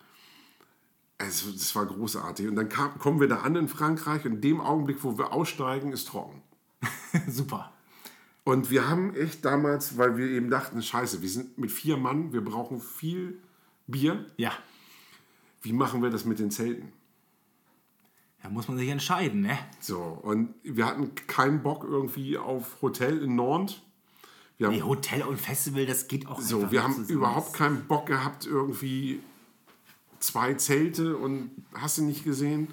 also das war großartig. Und dann kam, kommen wir da an in Frankreich und in dem Augenblick, wo wir aussteigen, ist trocken. [laughs] Super. Und wir haben echt damals, weil wir eben dachten, scheiße, wir sind mit vier Mann, wir brauchen viel Bier. Ja. Wie machen wir das mit den Zelten? Da muss man sich entscheiden, ne? So, und wir hatten keinen Bock irgendwie auf Hotel in Nantes. Wir haben, Nee, Hotel und Festival, das geht auch so, wir haben überhaupt keinen Bock gehabt, irgendwie zwei Zelte und hast du nicht gesehen.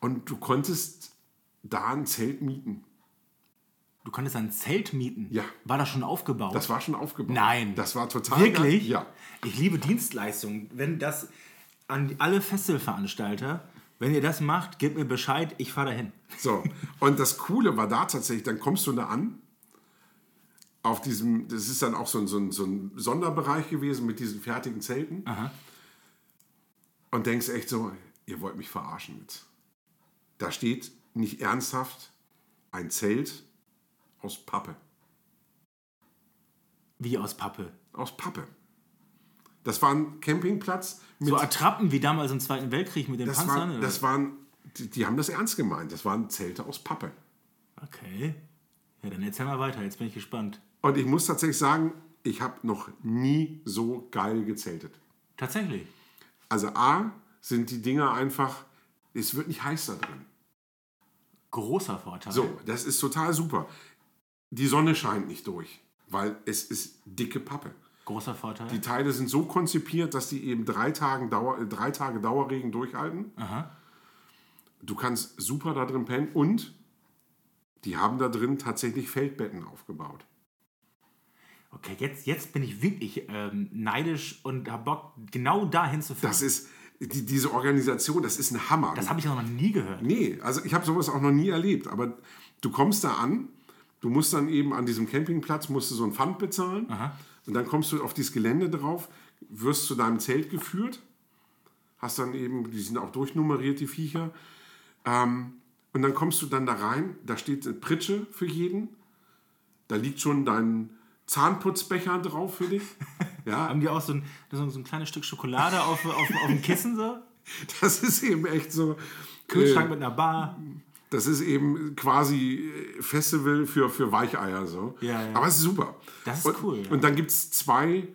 Und du konntest da ein Zelt mieten. Du konntest ein Zelt mieten? Ja. War das schon aufgebaut? Das war schon aufgebaut. Nein. Das war total Wirklich? Geil. Ja. Ich liebe Dienstleistungen. Wenn das an alle Festivalveranstalter, wenn ihr das macht, gebt mir Bescheid, ich fahre dahin. So, und das Coole war da tatsächlich, dann kommst du da an, auf diesem, das ist dann auch so ein, so ein, so ein Sonderbereich gewesen mit diesen fertigen Zelten. Und denkst echt so, ihr wollt mich verarschen jetzt. Da steht nicht ernsthaft ein Zelt aus Pappe. Wie aus Pappe. Aus Pappe. Das war ein Campingplatz mit. So Attrappen wie damals im Zweiten Weltkrieg mit den das, Panzern? oder? das waren, die, die haben das ernst gemeint. Das waren Zelte aus Pappe. okay. Ja, dann erzähl mal weiter, jetzt bin ich gespannt. Und ich muss tatsächlich sagen, ich habe noch nie so geil gezeltet. Tatsächlich. Also A, sind die Dinger einfach, es wird nicht heiß da drin. Großer Vorteil. So, das ist total super. Die Sonne scheint nicht durch, weil es ist dicke Pappe. Großer Vorteil. Die Teile sind so konzipiert, dass die eben drei, Tagen Dauer, drei Tage Dauerregen durchhalten. Aha. Du kannst super da drin pennen und die haben da drin tatsächlich Feldbetten aufgebaut. Okay, jetzt, jetzt bin ich wirklich ähm, neidisch und hab Bock, genau dahin zu fahren. Das ist, die, diese Organisation, das ist ein Hammer. Das habe ich noch nie gehört. Nee, also ich habe sowas auch noch nie erlebt. Aber du kommst da an, du musst dann eben an diesem Campingplatz, musst du so ein Pfand bezahlen. Und dann kommst du auf dieses Gelände drauf, wirst zu deinem Zelt geführt. Hast dann eben, die sind auch durchnummeriert, die Viecher. Ähm, und dann kommst du dann da rein, da steht eine Pritsche für jeden. Da liegt schon dein Zahnputzbecher drauf für dich. [laughs] Ja, Haben die auch so ein, so ein, so ein kleines Stück Schokolade auf, auf, auf dem Kissen so? [laughs] das ist eben echt so. Kühlschrank äh, mit einer Bar. Das ist eben quasi äh, Festival für, für Weicheier. So. Ja, ja. Aber es ist super. Das ist und, cool, ja. Und dann gibt es zwei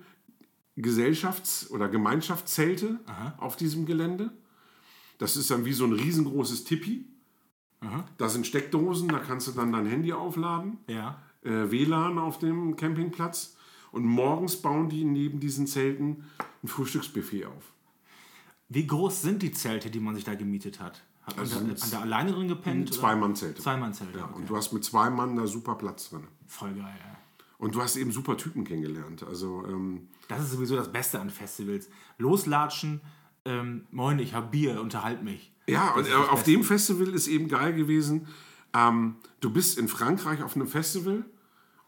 Gesellschafts- oder Gemeinschaftszelte auf diesem Gelände. Das ist dann wie so ein riesengroßes Tipi. Da sind Steckdosen, da kannst du dann dein Handy aufladen. Ja. Äh, WLAN auf dem Campingplatz. Und morgens bauen die neben diesen Zelten ein Frühstücksbuffet auf. Wie groß sind die Zelte, die man sich da gemietet hat? Hat man Also da, an der alleine drin gepennt? oder? Zwei-Mann-Zelte. Zwei-Mann-Zelte. Ja, okay. Und du hast mit zwei Mann da super Platz drin. Voll geil, ja. Und du hast eben super Typen kennengelernt. Also, ähm, Das ist sowieso das Beste an Festivals. Loslatschen, ähm, moin, ich hab Bier, unterhalt mich. ja, und äh, auf Beste. dem Festival ist eben geil gewesen. Ähm, du bist in Frankreich auf einem Festival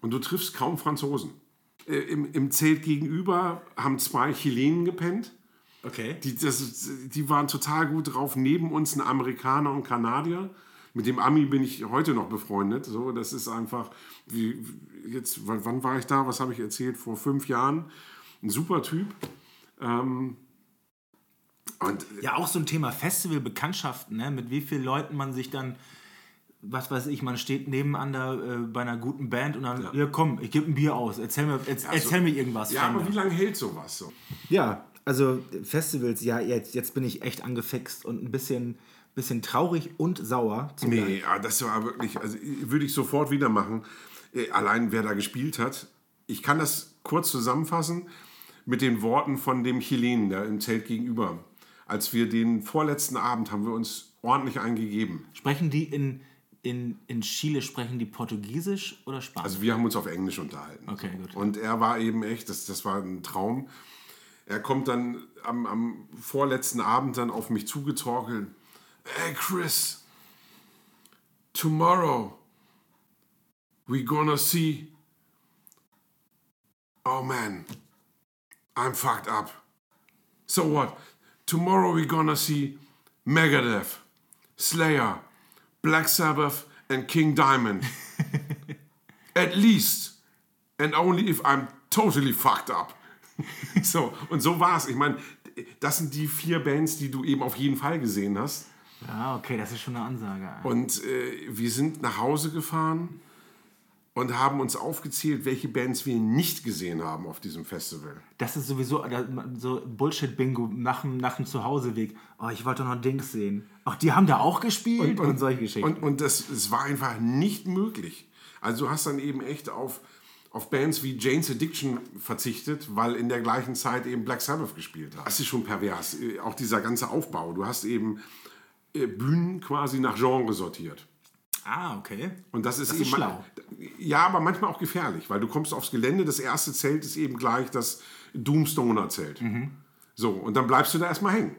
und du triffst kaum Franzosen. Äh, im, Im Zelt gegenüber haben zwei Chilenen gepennt. Okay. Die, das, die waren total gut drauf. Neben uns ein Amerikaner und Kanadier. Mit dem Ami bin ich heute noch befreundet. So, das ist einfach, wie, jetzt, wann, wann war ich da? Was habe ich erzählt? Vor fünf Jahren. Ein super Typ. Ähm, und Ja, auch so ein Thema Festival-Bekanntschaften, ne? mit wie vielen Leuten man sich dann, was weiß ich, man steht nebeneinander äh, bei einer guten Band und dann, ja, komm, ich gebe ein Bier aus, erzähl mir, erz, erzähl mir irgendwas. ja, aber wie lange hält sowas so? Ja, also Festivals, ja, jetzt, jetzt bin ich echt angefixt und ein bisschen, bisschen traurig und sauer. zugleich. Nee, ja, das war wirklich, also würde ich sofort wieder machen. Äh, Allein wer da gespielt hat. Ich kann das kurz zusammenfassen mit den Worten von dem Chilenen, der im Zelt gegenüber. Als wir den vorletzten Abend haben wir uns ordentlich eingegeben. Sprechen die in, in, in Chile, sprechen die Portugiesisch oder Spanisch? Also wir haben uns auf Englisch unterhalten. Okay, gut. Und er war eben echt, das, das war ein Traum. Er kommt dann am, am vorletzten Abend dann auf mich zugetorkelt. Hey Chris, tomorrow we gonna see. Oh man, I'm fucked up. So what? Tomorrow we gonna see Megadeth, Slayer, Black Sabbath and King Diamond. [laughs] At least. And only if I'm totally fucked up. [laughs] So, und so war's. Ich meine, das sind die vier Bands, die du eben auf jeden Fall gesehen hast. ja, okay, das ist schon eine Ansage. Und äh, wir sind nach Hause gefahren und haben uns aufgezählt, welche Bands wir nicht gesehen haben auf diesem Festival. Das ist sowieso so Bullshit-Bingo nach, dem- nach dem Zuhauseweg. Oh, ich wollte noch Dings sehen. Ach, die haben da auch gespielt und, solche Geschichten. Und, und das, es war einfach nicht möglich. Also du hast dann eben echt auf, auf Bands wie Jane's Addiction verzichtet, weil in der gleichen Zeit eben Black Sabbath gespielt hat. Das ist schon pervers. Äh, Auch dieser ganze Aufbau. Du hast eben äh, Bühnen quasi nach Genre sortiert. ah, okay. Und das ist Das eben ist schlau. Ja, aber manchmal auch gefährlich, weil du kommst aufs Gelände, das erste Zelt ist eben gleich das Doomstoner-Zelt. Mhm. So, und dann bleibst du da erstmal hängen.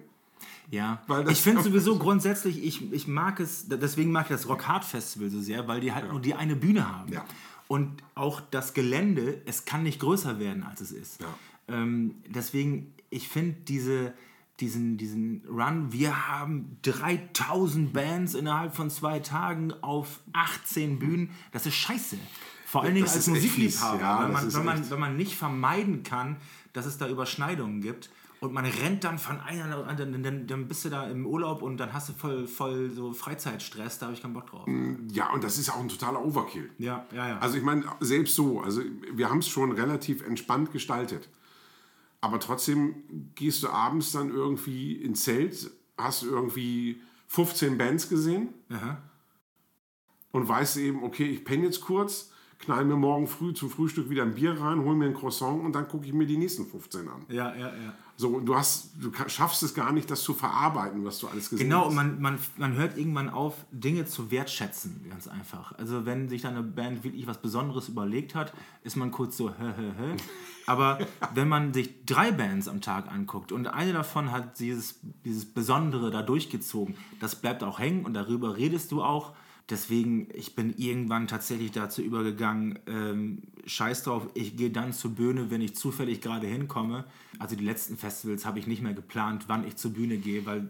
Ja, ich finde [laughs] sowieso grundsätzlich, ich, ich mag es, deswegen mag ich das Rock Hard Festival so sehr, weil die halt nur die eine Bühne haben. Ja. Und auch das Gelände, es kann nicht größer werden, als es ist. Ja. Ähm, deswegen, ich finde diese, diesen, diesen Run, wir haben 3000 Bands innerhalb von zwei Tagen auf 18 Bühnen, das ist scheiße. Vor allen Dingen Das als Musikliebhaber. Ja, wenn, man, wenn, man, echt- wenn man nicht vermeiden kann, dass es da Überschneidungen gibt und man rennt dann von einer anderen, dann, dann, dann bist du da im Urlaub und dann hast du voll, voll so Freizeitstress, da habe ich keinen Bock drauf. Ja, und das ist auch ein totaler Overkill. Ja, ja, ja. Also ich meine, selbst so, also wir haben es schon relativ entspannt gestaltet. Aber trotzdem gehst du abends dann irgendwie ins Zelt, hast irgendwie 15 Bands gesehen Aha. und weißt eben, okay, ich penne jetzt kurz, knall mir morgen früh zum Frühstück wieder ein Bier rein, hol mir ein Croissant und dann gucke ich mir die nächsten 15 an. ja, ja, ja. So, du hast, du schaffst es gar nicht, das zu verarbeiten, was du alles gesehen Genau, hast. und man, man, man hört irgendwann auf, Dinge zu wertschätzen, ganz einfach. Also wenn sich dann eine Band wirklich was Besonderes überlegt hat, ist man kurz so, hä, hä, hä. Aber [laughs] wenn man sich drei Bands am Tag anguckt und eine davon hat dieses, dieses Besondere da durchgezogen, das bleibt auch hängen und darüber redest du auch. Deswegen, ich bin irgendwann tatsächlich dazu übergegangen, ähm, scheiß drauf, ich gehe dann zur Bühne, wenn ich zufällig gerade hinkomme. Also die letzten Festivals habe ich nicht mehr geplant, wann ich zur Bühne gehe, weil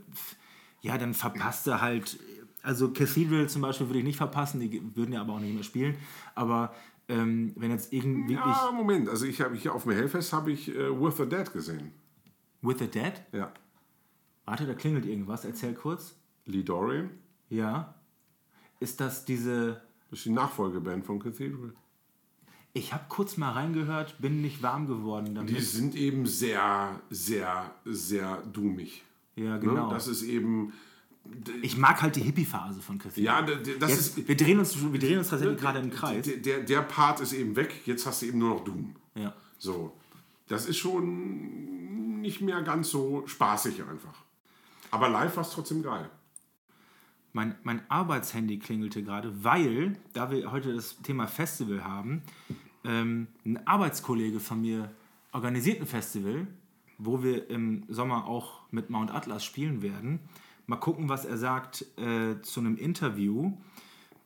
ja, dann verpasst er halt, also Cathedral zum Beispiel würde ich nicht verpassen, die würden ja aber auch nicht mehr spielen, aber ähm, wenn jetzt irgendwie ja, Moment, also ich habe hier auf dem Hellfest habe ich äh, With the Dead gesehen. With the Dead, Ja. warte, da klingelt irgendwas, erzähl kurz. Lee Dorian, Ja, ist das diese, das ist die Nachfolgeband von Cathedral. ich habe kurz mal reingehört, bin nicht warm geworden damit. Die sind eben sehr, sehr, sehr doomig. ja, Ne? genau. Das ist eben, ich mag halt die Hippie-Phase von Cathedral. ja, das Jetzt, ist, wir, drehen uns, wir drehen uns tatsächlich gerade im Kreis. der, der, der Part ist eben weg, jetzt hast du eben nur noch Doom. Ja. So, das ist schon nicht mehr ganz so spaßig einfach. Aber live war es trotzdem geil. Mein, mein Arbeitshandy klingelte gerade, weil, da wir heute das Thema Festival haben, ähm, ein Arbeitskollege von mir organisiert ein Festival, wo wir im Sommer auch mit Mount Atlas spielen werden. Mal gucken, was er sagt äh, zu einem Interview,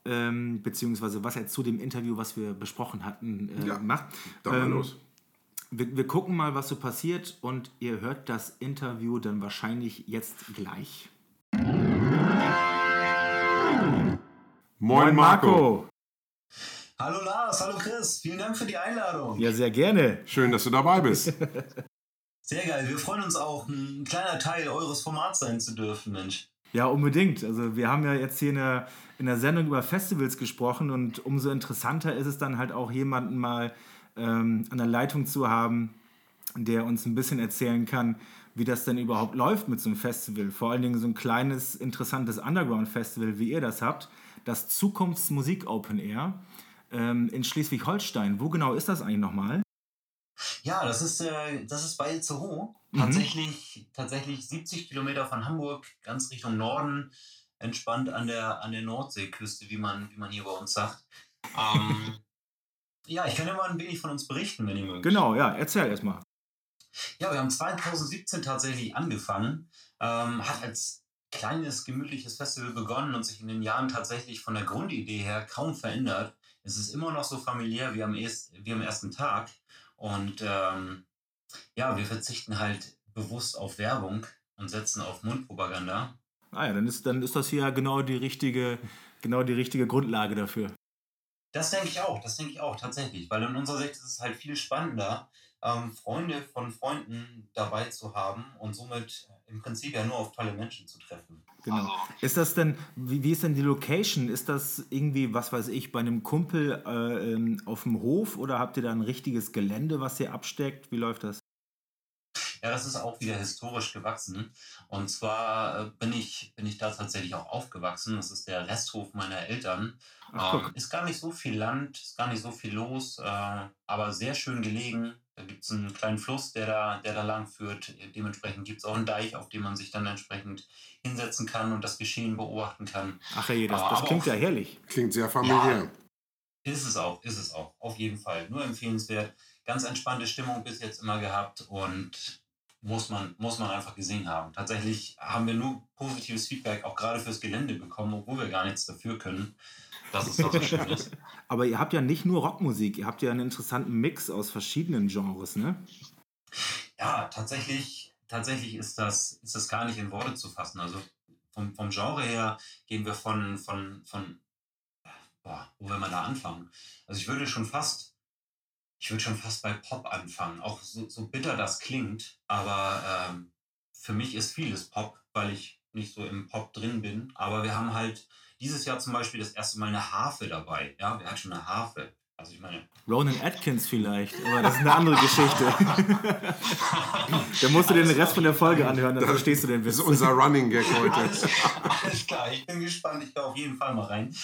ähm, beziehungsweise was er zu dem Interview, was wir besprochen hatten, äh, Ja, macht. Dann Ähm, los. wir, wir gucken mal, was so passiert und ihr hört das Interview dann wahrscheinlich jetzt gleich. Moin Marco. Hallo Lars, hallo Chris, vielen Dank für die Einladung. Ja, sehr gerne. Schön, dass du dabei bist. [laughs] Sehr geil, wir freuen uns auch, ein kleiner Teil eures Formats sein zu dürfen, Mensch. Ja, unbedingt. Also wir haben ja jetzt hier in der, in der Sendung über Festivals gesprochen und umso interessanter ist es dann halt auch jemanden mal ähm, an der Leitung zu haben, der uns ein bisschen erzählen kann, wie das denn überhaupt läuft mit so einem Festival. Vor allen Dingen so ein kleines, interessantes Underground-Festival, wie ihr das habt. Das Zukunftsmusik Open Air ähm, in Schleswig-Holstein. Wo genau ist das eigentlich nochmal? Ja, das ist, äh, das ist bei Itzehoe. Tatsächlich, tatsächlich 70 Kilometer von Hamburg, ganz Richtung Norden, entspannt an der, an der Nordseeküste, wie man, wie man hier bei uns sagt. Ähm, [laughs] ja, ich kann ja mal ein wenig von uns berichten, wenn ihr mögt. Genau, ja, erzähl erstmal. Ja, wir haben 2017 tatsächlich angefangen. Ähm, hat als kleines, gemütliches Festival begonnen und sich in den Jahren tatsächlich von der Grundidee her kaum verändert. Es ist immer noch so familiär wie am, erst, wie am ersten Tag. Und ähm, ja, wir verzichten halt bewusst auf Werbung und setzen auf Mundpropaganda. Ah ja, dann ist, dann ist das hier genau die richtige, genau die richtige Grundlage dafür. Das denke ich auch, das denke ich auch tatsächlich, weil in unserer Sicht ist es halt viel spannender, ähm, Freunde von Freunden dabei zu haben und somit im Prinzip ja nur auf tolle Menschen zu treffen. Genau. Also, Ist das denn, wie, wie ist denn die Location? Ist das irgendwie, was weiß ich, bei einem Kumpel äh, ähm, auf dem Hof oder habt ihr da ein richtiges Gelände, was ihr absteckt? Wie läuft das? Ja, das ist auch wieder historisch gewachsen. Und zwar äh, bin ich, bin ich da tatsächlich auch aufgewachsen. Das ist der Resthof meiner Eltern. Ach, Ähm, ist gar nicht so viel Land, ist gar nicht so viel los, äh, aber sehr schön gelegen. Da gibt es einen kleinen Fluss, der da, der da lang führt. Dementsprechend gibt es auch einen Deich, auf dem man sich dann entsprechend hinsetzen kann und das Geschehen beobachten kann. Ach je, das, das Aber klingt auch- ja herrlich. Klingt sehr familiär. Ist es auch, ist es auch, auf jeden Fall. Nur empfehlenswert. Ganz entspannte Stimmung bis jetzt immer gehabt und muss man, muss man einfach gesehen haben. Tatsächlich haben wir nur positives Feedback, auch gerade fürs Gelände bekommen, obwohl wir gar nichts dafür können, dass es da so schön ist. [laughs] Aber ihr habt ja nicht nur Rockmusik, ihr habt ja einen interessanten Mix aus verschiedenen Genres, ne? Ja, tatsächlich, tatsächlich ist das, ist das gar nicht in Worte zu fassen. Also vom, vom Genre her gehen wir von, von, von boah, wo will man da anfangen? Also ich würde schon fast, ich würde schon fast bei Pop anfangen, auch so, so bitter das klingt, aber ähm, für mich ist vieles Pop, weil ich nicht so im Pop drin bin. Aber wir haben halt dieses Jahr zum Beispiel das erste Mal eine Harfe dabei. Ja, wer hat schon eine Harfe? Also ich meine, Ronan Atkins vielleicht, aber das ist eine andere Geschichte. [laughs] da musst du dir den Rest von der Folge anhören, dann verstehst du den Das Witz. ist unser Running Gag heute. Alles, alles klar, ich bin gespannt. Ich höre auf jeden Fall mal rein.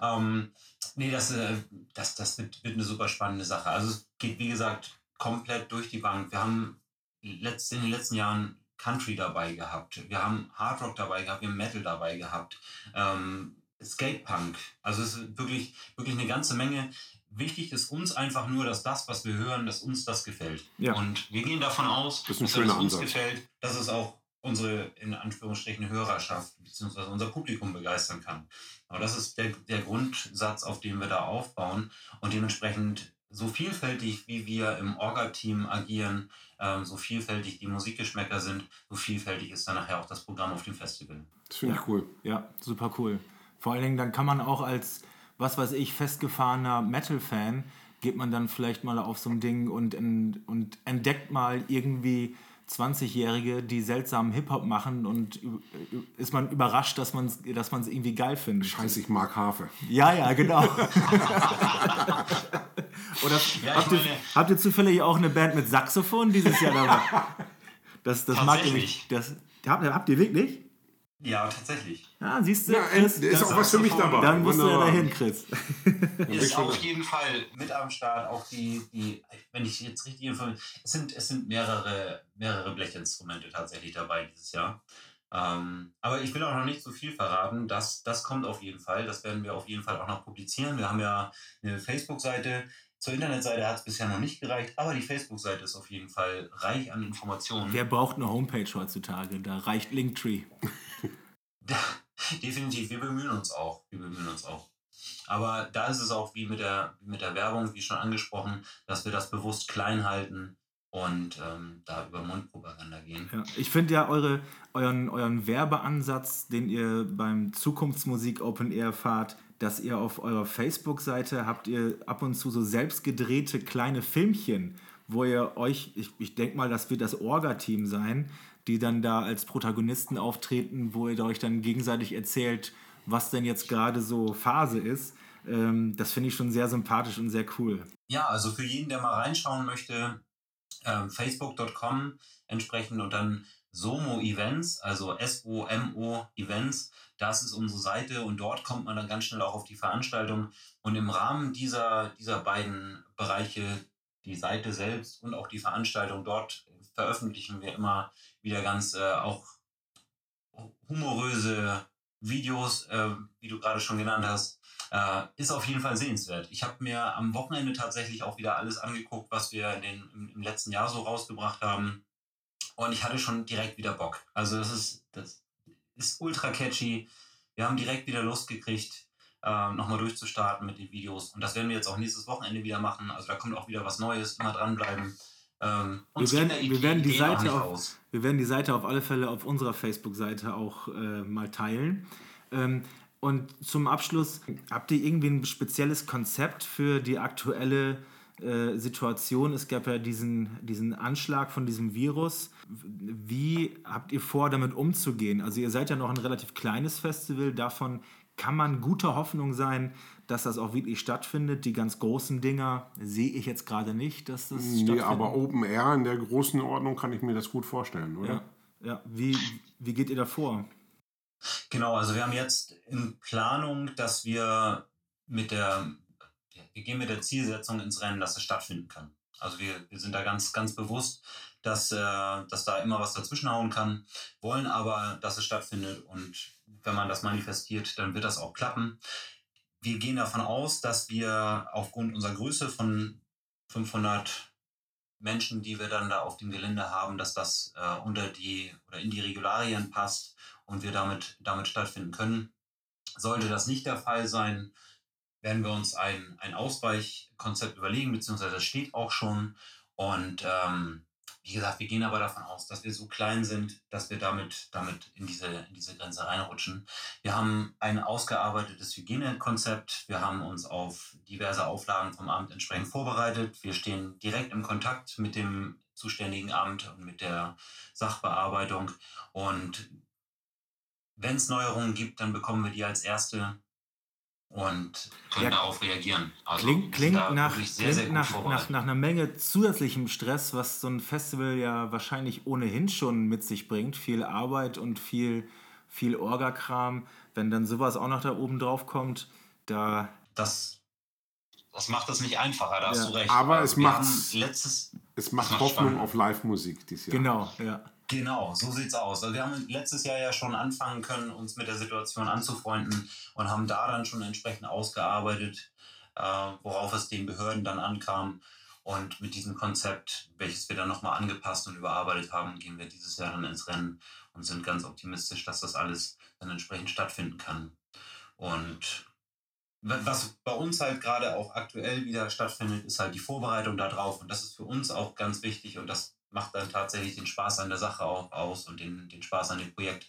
Ähm, nee, das, äh, das, das wird, wird eine super spannende Sache. Also es geht, wie gesagt, komplett durch die Bank. Wir haben letzt, in den letzten Jahren Country dabei gehabt. Wir haben Hard Rock dabei gehabt, wir haben Metal dabei gehabt. Ähm, Skatepunk. Also es ist wirklich, wirklich eine ganze Menge. Wichtig ist uns einfach nur, dass das, was wir hören, dass uns das gefällt. Ja. Und wir gehen davon aus, Das dass es uns Ansatz. gefällt, dass es auch unsere, in Anführungsstrichen, Hörerschaft bzw. unser Publikum begeistern kann. Aber das ist der, der Grundsatz, auf dem wir da aufbauen. Und dementsprechend, so vielfältig wie wir im Orga-Team agieren, ähm, so vielfältig die Musikgeschmäcker sind, so vielfältig ist dann nachher auch das Programm auf dem Festival. Das finde ich cool. Ja, super cool. Vor allen Dingen, dann kann man auch als, was weiß ich, festgefahrener Metal-Fan, geht man dann vielleicht mal auf so ein Ding und, und entdeckt mal irgendwie 20-Jährige, die seltsamen Hip-Hop machen und ist man überrascht, dass man es dass man's irgendwie geil findet. Scheiße, ich mag Harfe. Ja, ja, genau. [laughs] Oder Ja, habt, ihr, meine- habt ihr zufällig auch eine Band mit Saxophon dieses Jahr dabei? [laughs] Das, das mag ich nicht. Das, habt, ihr- habt ihr wirklich? Ja, tatsächlich. Ja, siehst du, Ja, Chris, ist das- auch was für mich dabei. dann musst du ja Wunderbar. dahin, Chris. [laughs] Ist auf jeden Fall mit am Start. Auch die, die wenn ich jetzt richtig informiert, es sind, es sind mehrere, mehrere Blechinstrumente tatsächlich dabei dieses Jahr. Ähm, aber ich will auch noch nicht so viel verraten. Das, das kommt auf jeden Fall. Das werden wir auf jeden Fall auch noch publizieren. Wir haben ja eine Facebook-Seite. Zur Internetseite hat es bisher noch nicht gereicht, aber die Facebook-Seite ist auf jeden Fall reich an Informationen. Wer braucht eine Homepage heutzutage? Da reicht Linktree. [laughs] Definitiv, wir bemühen uns auch. Wir bemühen uns auch. Aber da ist es auch wie mit der, wie mit der Werbung, wie schon angesprochen, dass wir das bewusst klein halten und ähm, da über Mundpropaganda gehen. Ja, ich finde ja eure, euren, euren Werbeansatz, den ihr beim Zukunftsmusik Open Air fahrt, dass ihr auf eurer Facebook-Seite habt ihr ab und zu so selbst gedrehte kleine Filmchen, wo ihr euch, ich, ich denke mal, das wird das Orga-Team sein, die dann da als Protagonisten auftreten, wo ihr euch dann gegenseitig erzählt, was denn jetzt gerade so Phase ist. Ähm, das finde ich schon sehr sympathisch und sehr cool. Ja, also für jeden, der mal reinschauen möchte, ähm, facebook.com entsprechend und dann Somo Events, also S-O-M-O Events, das ist unsere Seite und dort kommt man dann ganz schnell auch auf die Veranstaltung. Und im Rahmen dieser, dieser beiden Bereiche, die Seite selbst und auch die Veranstaltung, dort veröffentlichen wir immer wieder ganz äh, auch humoröse Videos, äh, wie du gerade schon genannt hast. Äh, ist auf jeden Fall sehenswert. Ich habe mir am Wochenende tatsächlich auch wieder alles angeguckt, was wir in den, im, im letzten Jahr so rausgebracht haben. Und ich hatte schon direkt wieder Bock. Also das ist, das ist ultra catchy. Wir haben direkt wieder Lust gekriegt, äh, nochmal durchzustarten mit den Videos. Und das werden wir jetzt auch nächstes Wochenende wieder machen. Also da kommt auch wieder was Neues, immer dranbleiben. Ähm, Wir werden- wir werden die Seite auf-. Wir werden die Seite auf alle Fälle auf unserer Facebook-Seite auch äh, mal teilen. Ähm, Und zum Abschluss, habt ihr irgendwie ein spezielles Konzept für die aktuelle äh, Situation? Es gab ja diesen, diesen Anschlag von diesem Virus. Wie habt ihr vor, damit umzugehen? Also ihr seid ja noch ein relativ kleines Festival, davon kann man guter Hoffnung sein, dass das auch wirklich stattfindet. Die ganz großen Dinger sehe ich jetzt gerade nicht, dass das Nee, stattfindet. aber Open Air in der großen Ordnung kann ich mir das gut vorstellen, oder? ja, ja. Wie, wie geht ihr da vor? Genau, also wir haben jetzt in Planung, dass wir mit der, wir gehen mit der Zielsetzung ins Rennen, dass es stattfinden kann. Also wir, wir sind da ganz, ganz bewusst, dass, äh, dass da immer was dazwischenhauen kann, wollen aber, dass es stattfindet und wenn man das manifestiert, dann wird das auch klappen. Wir gehen davon aus, dass wir aufgrund unserer Größe von 500 Menschen, die wir dann da auf dem Gelände haben, dass das äh, unter die oder in die Regularien passt und wir damit, damit stattfinden können. Sollte das nicht der Fall sein, werden wir uns ein, ein Ausweichkonzept überlegen, beziehungsweise das steht auch schon. Und ähm, wie gesagt, wir gehen aber davon aus, dass wir so klein sind, dass wir damit, damit in, diese, in diese Grenze reinrutschen. Wir haben ein ausgearbeitetes Hygienekonzept. Wir haben uns auf diverse Auflagen vom Amt entsprechend vorbereitet. Wir stehen direkt im Kontakt mit dem zuständigen Amt und mit der Sachbearbeitung. Und wenn es Neuerungen gibt, dann bekommen wir die als erste und können Ja, darauf reagieren. Also Klingt, klingt, da nach, sehr, klingt sehr gut nach, nach, nach einer Menge zusätzlichem Stress, was so ein Festival ja wahrscheinlich ohnehin schon mit sich bringt. Viel Arbeit und viel, viel Orgakram. Wenn dann sowas auch noch da oben drauf kommt, da das, das macht es nicht einfacher, da hast Ja, du recht. aber es letztes Es macht macht Hoffnung spannend. auf Live-Musik dieses Jahr. genau, ja. Genau, so sieht's aus. Also wir haben letztes Jahr ja schon anfangen können, uns mit der Situation anzufreunden und haben da dann schon entsprechend ausgearbeitet, äh, worauf es den Behörden dann ankam. Und mit diesem Konzept, welches wir dann nochmal angepasst und überarbeitet haben, gehen wir dieses Jahr dann ins Rennen und sind ganz optimistisch, dass das alles dann entsprechend stattfinden kann. Und wa- was bei uns halt gerade auch aktuell wieder stattfindet, ist halt die Vorbereitung darauf. Und das ist für uns auch ganz wichtig und das macht dann tatsächlich den Spaß an der Sache auch aus und den, den Spaß an dem Projekt.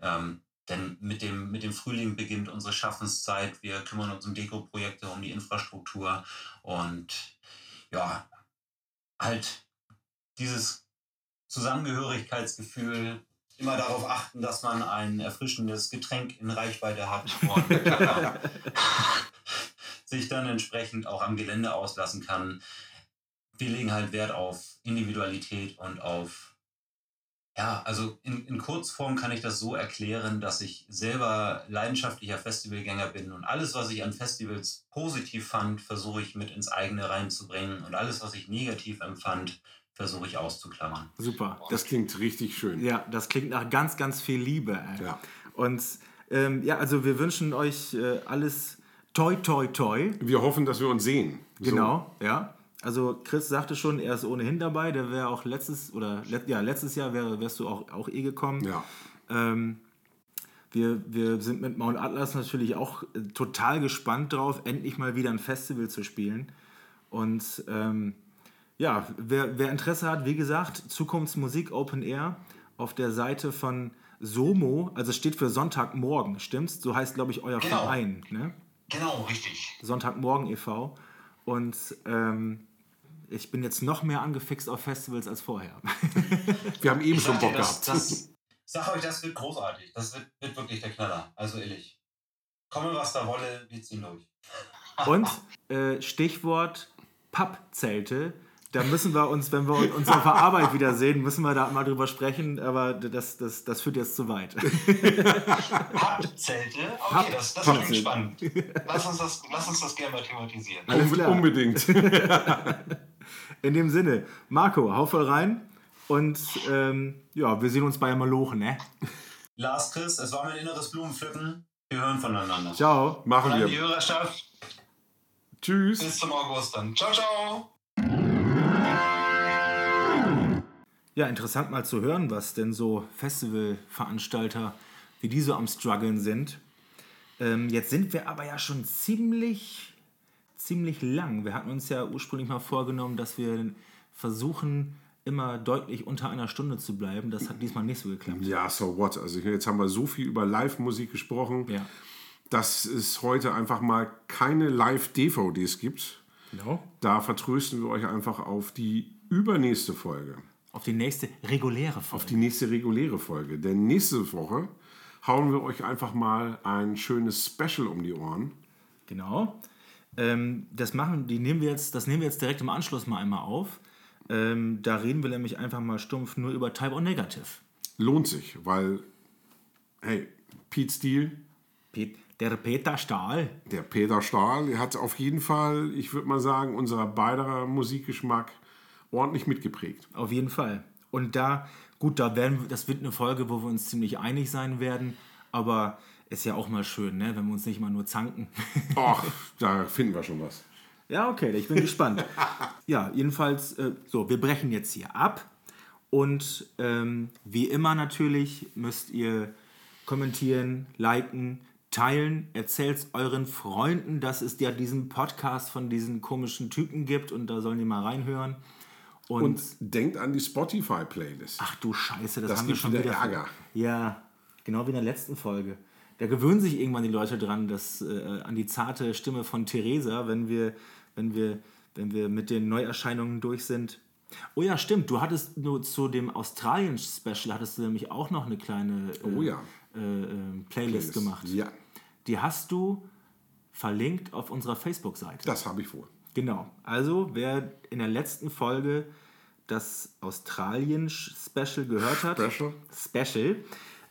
Ähm, denn mit dem, mit dem Frühling beginnt unsere Schaffenszeit. Wir kümmern uns um Deko-Projekte, um die Infrastruktur und ja, halt dieses Zusammengehörigkeitsgefühl, immer darauf achten, dass man ein erfrischendes Getränk in Reichweite hat und [laughs] äh, sich dann entsprechend auch am Gelände auslassen kann. Wir legen halt Wert auf Individualität und auf, ja, also in, in Kurzform kann ich das so erklären, dass ich selber leidenschaftlicher Festivalgänger bin und alles, was ich an Festivals positiv fand, versuche ich mit ins eigene reinzubringen und alles, was ich negativ empfand, versuche ich auszuklammern. Super. Das klingt richtig schön. Ja, das klingt nach ganz, ganz viel Liebe. Ey. Ja. Und ähm, ja, also wir wünschen euch äh, alles toi, toi, toi. Wir hoffen, dass wir uns sehen. So. Genau, ja. Also Chris sagte schon, er ist ohnehin dabei. Der wäre auch letztes oder ja letztes Jahr wäre wärst du auch auch eh gekommen. Ja. Ähm, wir, wir sind mit Mount Atlas natürlich auch äh, total gespannt drauf, endlich mal wieder ein Festival zu spielen. Und ähm, ja, wer, wer Interesse hat, wie gesagt, Zukunftsmusik Open Air auf der Seite von SOMO, also steht für Sonntagmorgen, stimmt's? So heißt, glaube ich, euer Genau. Verein, ne? Genau, richtig. Sonntagmorgen e.V. Und ähm, ich bin jetzt noch mehr angefixt auf Festivals als vorher. [laughs] Wir haben eben schon Sag dir, Bock das, gehabt. das, sag euch, das wird großartig. Das wird, wird wirklich der Knaller. Also ehrlich. Komme, was da wolle, wir ziehen durch. Und äh, Stichwort Pappzelte. Da müssen wir uns, wenn wir uns auf der Arbeit wiedersehen, müssen wir da mal drüber sprechen, aber das, das, das führt jetzt zu weit. Pappzelte? Okay, Papp- das, das klingt spannend. Lass uns das, lass uns das gerne mal thematisieren. Alles klar. Unbedingt. [laughs] In dem Sinne, Marco, hau voll rein und ähm, ja, wir sehen uns bei Malochen, ne? Lars, Chris, es war mein inneres Blumenpflücken. Wir hören voneinander. Ciao. Machen An die wir. Hörerschaft. Tschüss. Bis zum August dann. Ciao, ciao. Ja, interessant mal zu hören, was denn so Festivalveranstalter, wie die so am struggeln sind. Ähm, jetzt sind wir aber ja schon ziemlich, ziemlich lang. Wir hatten uns ja ursprünglich mal vorgenommen, dass wir versuchen, immer deutlich unter einer Stunde zu bleiben. Das hat diesmal nicht so geklappt. Ja, so what? Also jetzt haben wir so viel über Live-Musik gesprochen. Ja. dass es heute einfach mal keine Live-DVDs gibt. Genau. Da vertrösten wir euch einfach auf die übernächste Folge. Auf die nächste reguläre Folge. Auf die nächste reguläre Folge. Denn nächste Woche hauen wir euch einfach mal ein schönes Special um die Ohren. Genau. Ähm, das machen, die nehmen wir jetzt, das nehmen wir jetzt direkt im Anschluss mal einmal auf. Ähm, da reden wir nämlich einfach mal stumpf nur über Type O Negative. Lohnt sich, weil, hey, Pete Steele, Pet- Der Peter Stahl. der Peter Stahl, der hat auf jeden Fall, ich würde mal sagen, unser beider Musikgeschmack ordentlich mitgeprägt. Auf jeden Fall. Und da, gut, da werden das wird eine Folge, wo wir uns ziemlich einig sein werden, aber ist ja auch mal schön, ne, wenn wir uns nicht mal nur zanken. [laughs] Ach, da finden wir schon was. Ja, okay, ich bin gespannt. [laughs] ja, jedenfalls, äh, so, wir brechen jetzt hier ab. Und ähm, wie immer natürlich müsst ihr kommentieren, liken, teilen. Erzählt euren Freunden, dass es ja diesen Podcast von diesen komischen Typen gibt und da sollen die mal reinhören. Und, Und denkt an die Spotify-Playlist. ach du Scheiße, das, Das haben wir schon wieder. Ärger. Ja, genau wie in der letzten Folge. Da gewöhnen sich irgendwann die Leute dran, dass, äh, an die zarte Stimme von Theresa, wenn wir, wenn, wir, wenn wir mit den Neuerscheinungen durch sind. Oh ja, stimmt. Du hattest nur zu dem Australien-Special hattest du nämlich auch noch eine kleine äh, Oh ja. äh, äh, Playlist, gemacht. Ja, Die hast du verlinkt auf unserer Facebook-Seite. das habe ich wohl. Genau. Also, wer in der letzten Folge das Australien-Special gehört hat, Special? Special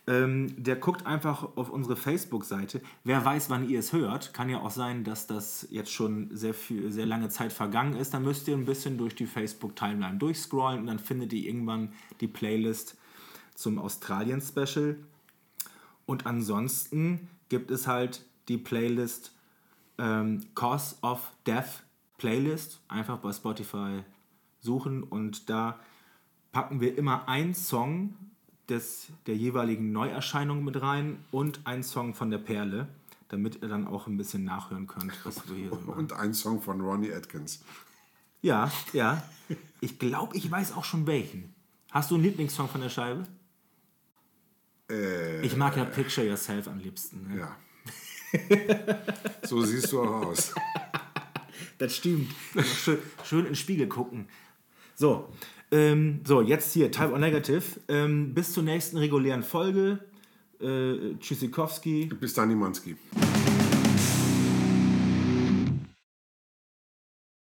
ähm, der guckt einfach auf unsere Facebook-Seite. Wer weiß, wann ihr es hört. Kann ja auch sein, dass das jetzt schon sehr, viel, sehr lange Zeit vergangen ist. Dann müsst ihr ein bisschen durch die Facebook-Timeline durchscrollen und dann findet ihr irgendwann die Playlist zum Australien-Special. Und ansonsten gibt es halt die Playlist ähm, Cause of Death Playlist. Einfach bei Spotify suchen und da packen wir immer einen Song des, der jeweiligen Neuerscheinung mit rein und einen Song von der Perle, damit ihr dann auch ein bisschen nachhören könnt, was wir hier so machen. Und ein Song von Ronnie Atkins. Ja, ja. Ich glaube, ich weiß auch schon welchen. Hast du einen Lieblingssong von der Scheibe? Äh, Ich mag ja Picture Yourself am liebsten. Ne? ja. so siehst du auch aus. [laughs] Das stimmt. [laughs] Schön, schön in den Spiegel gucken. So, ähm, so jetzt hier, Type O Negative. Ähm, bis zur nächsten regulären Folge. Äh, Tschüssikowski. Bis dann, Nimanski.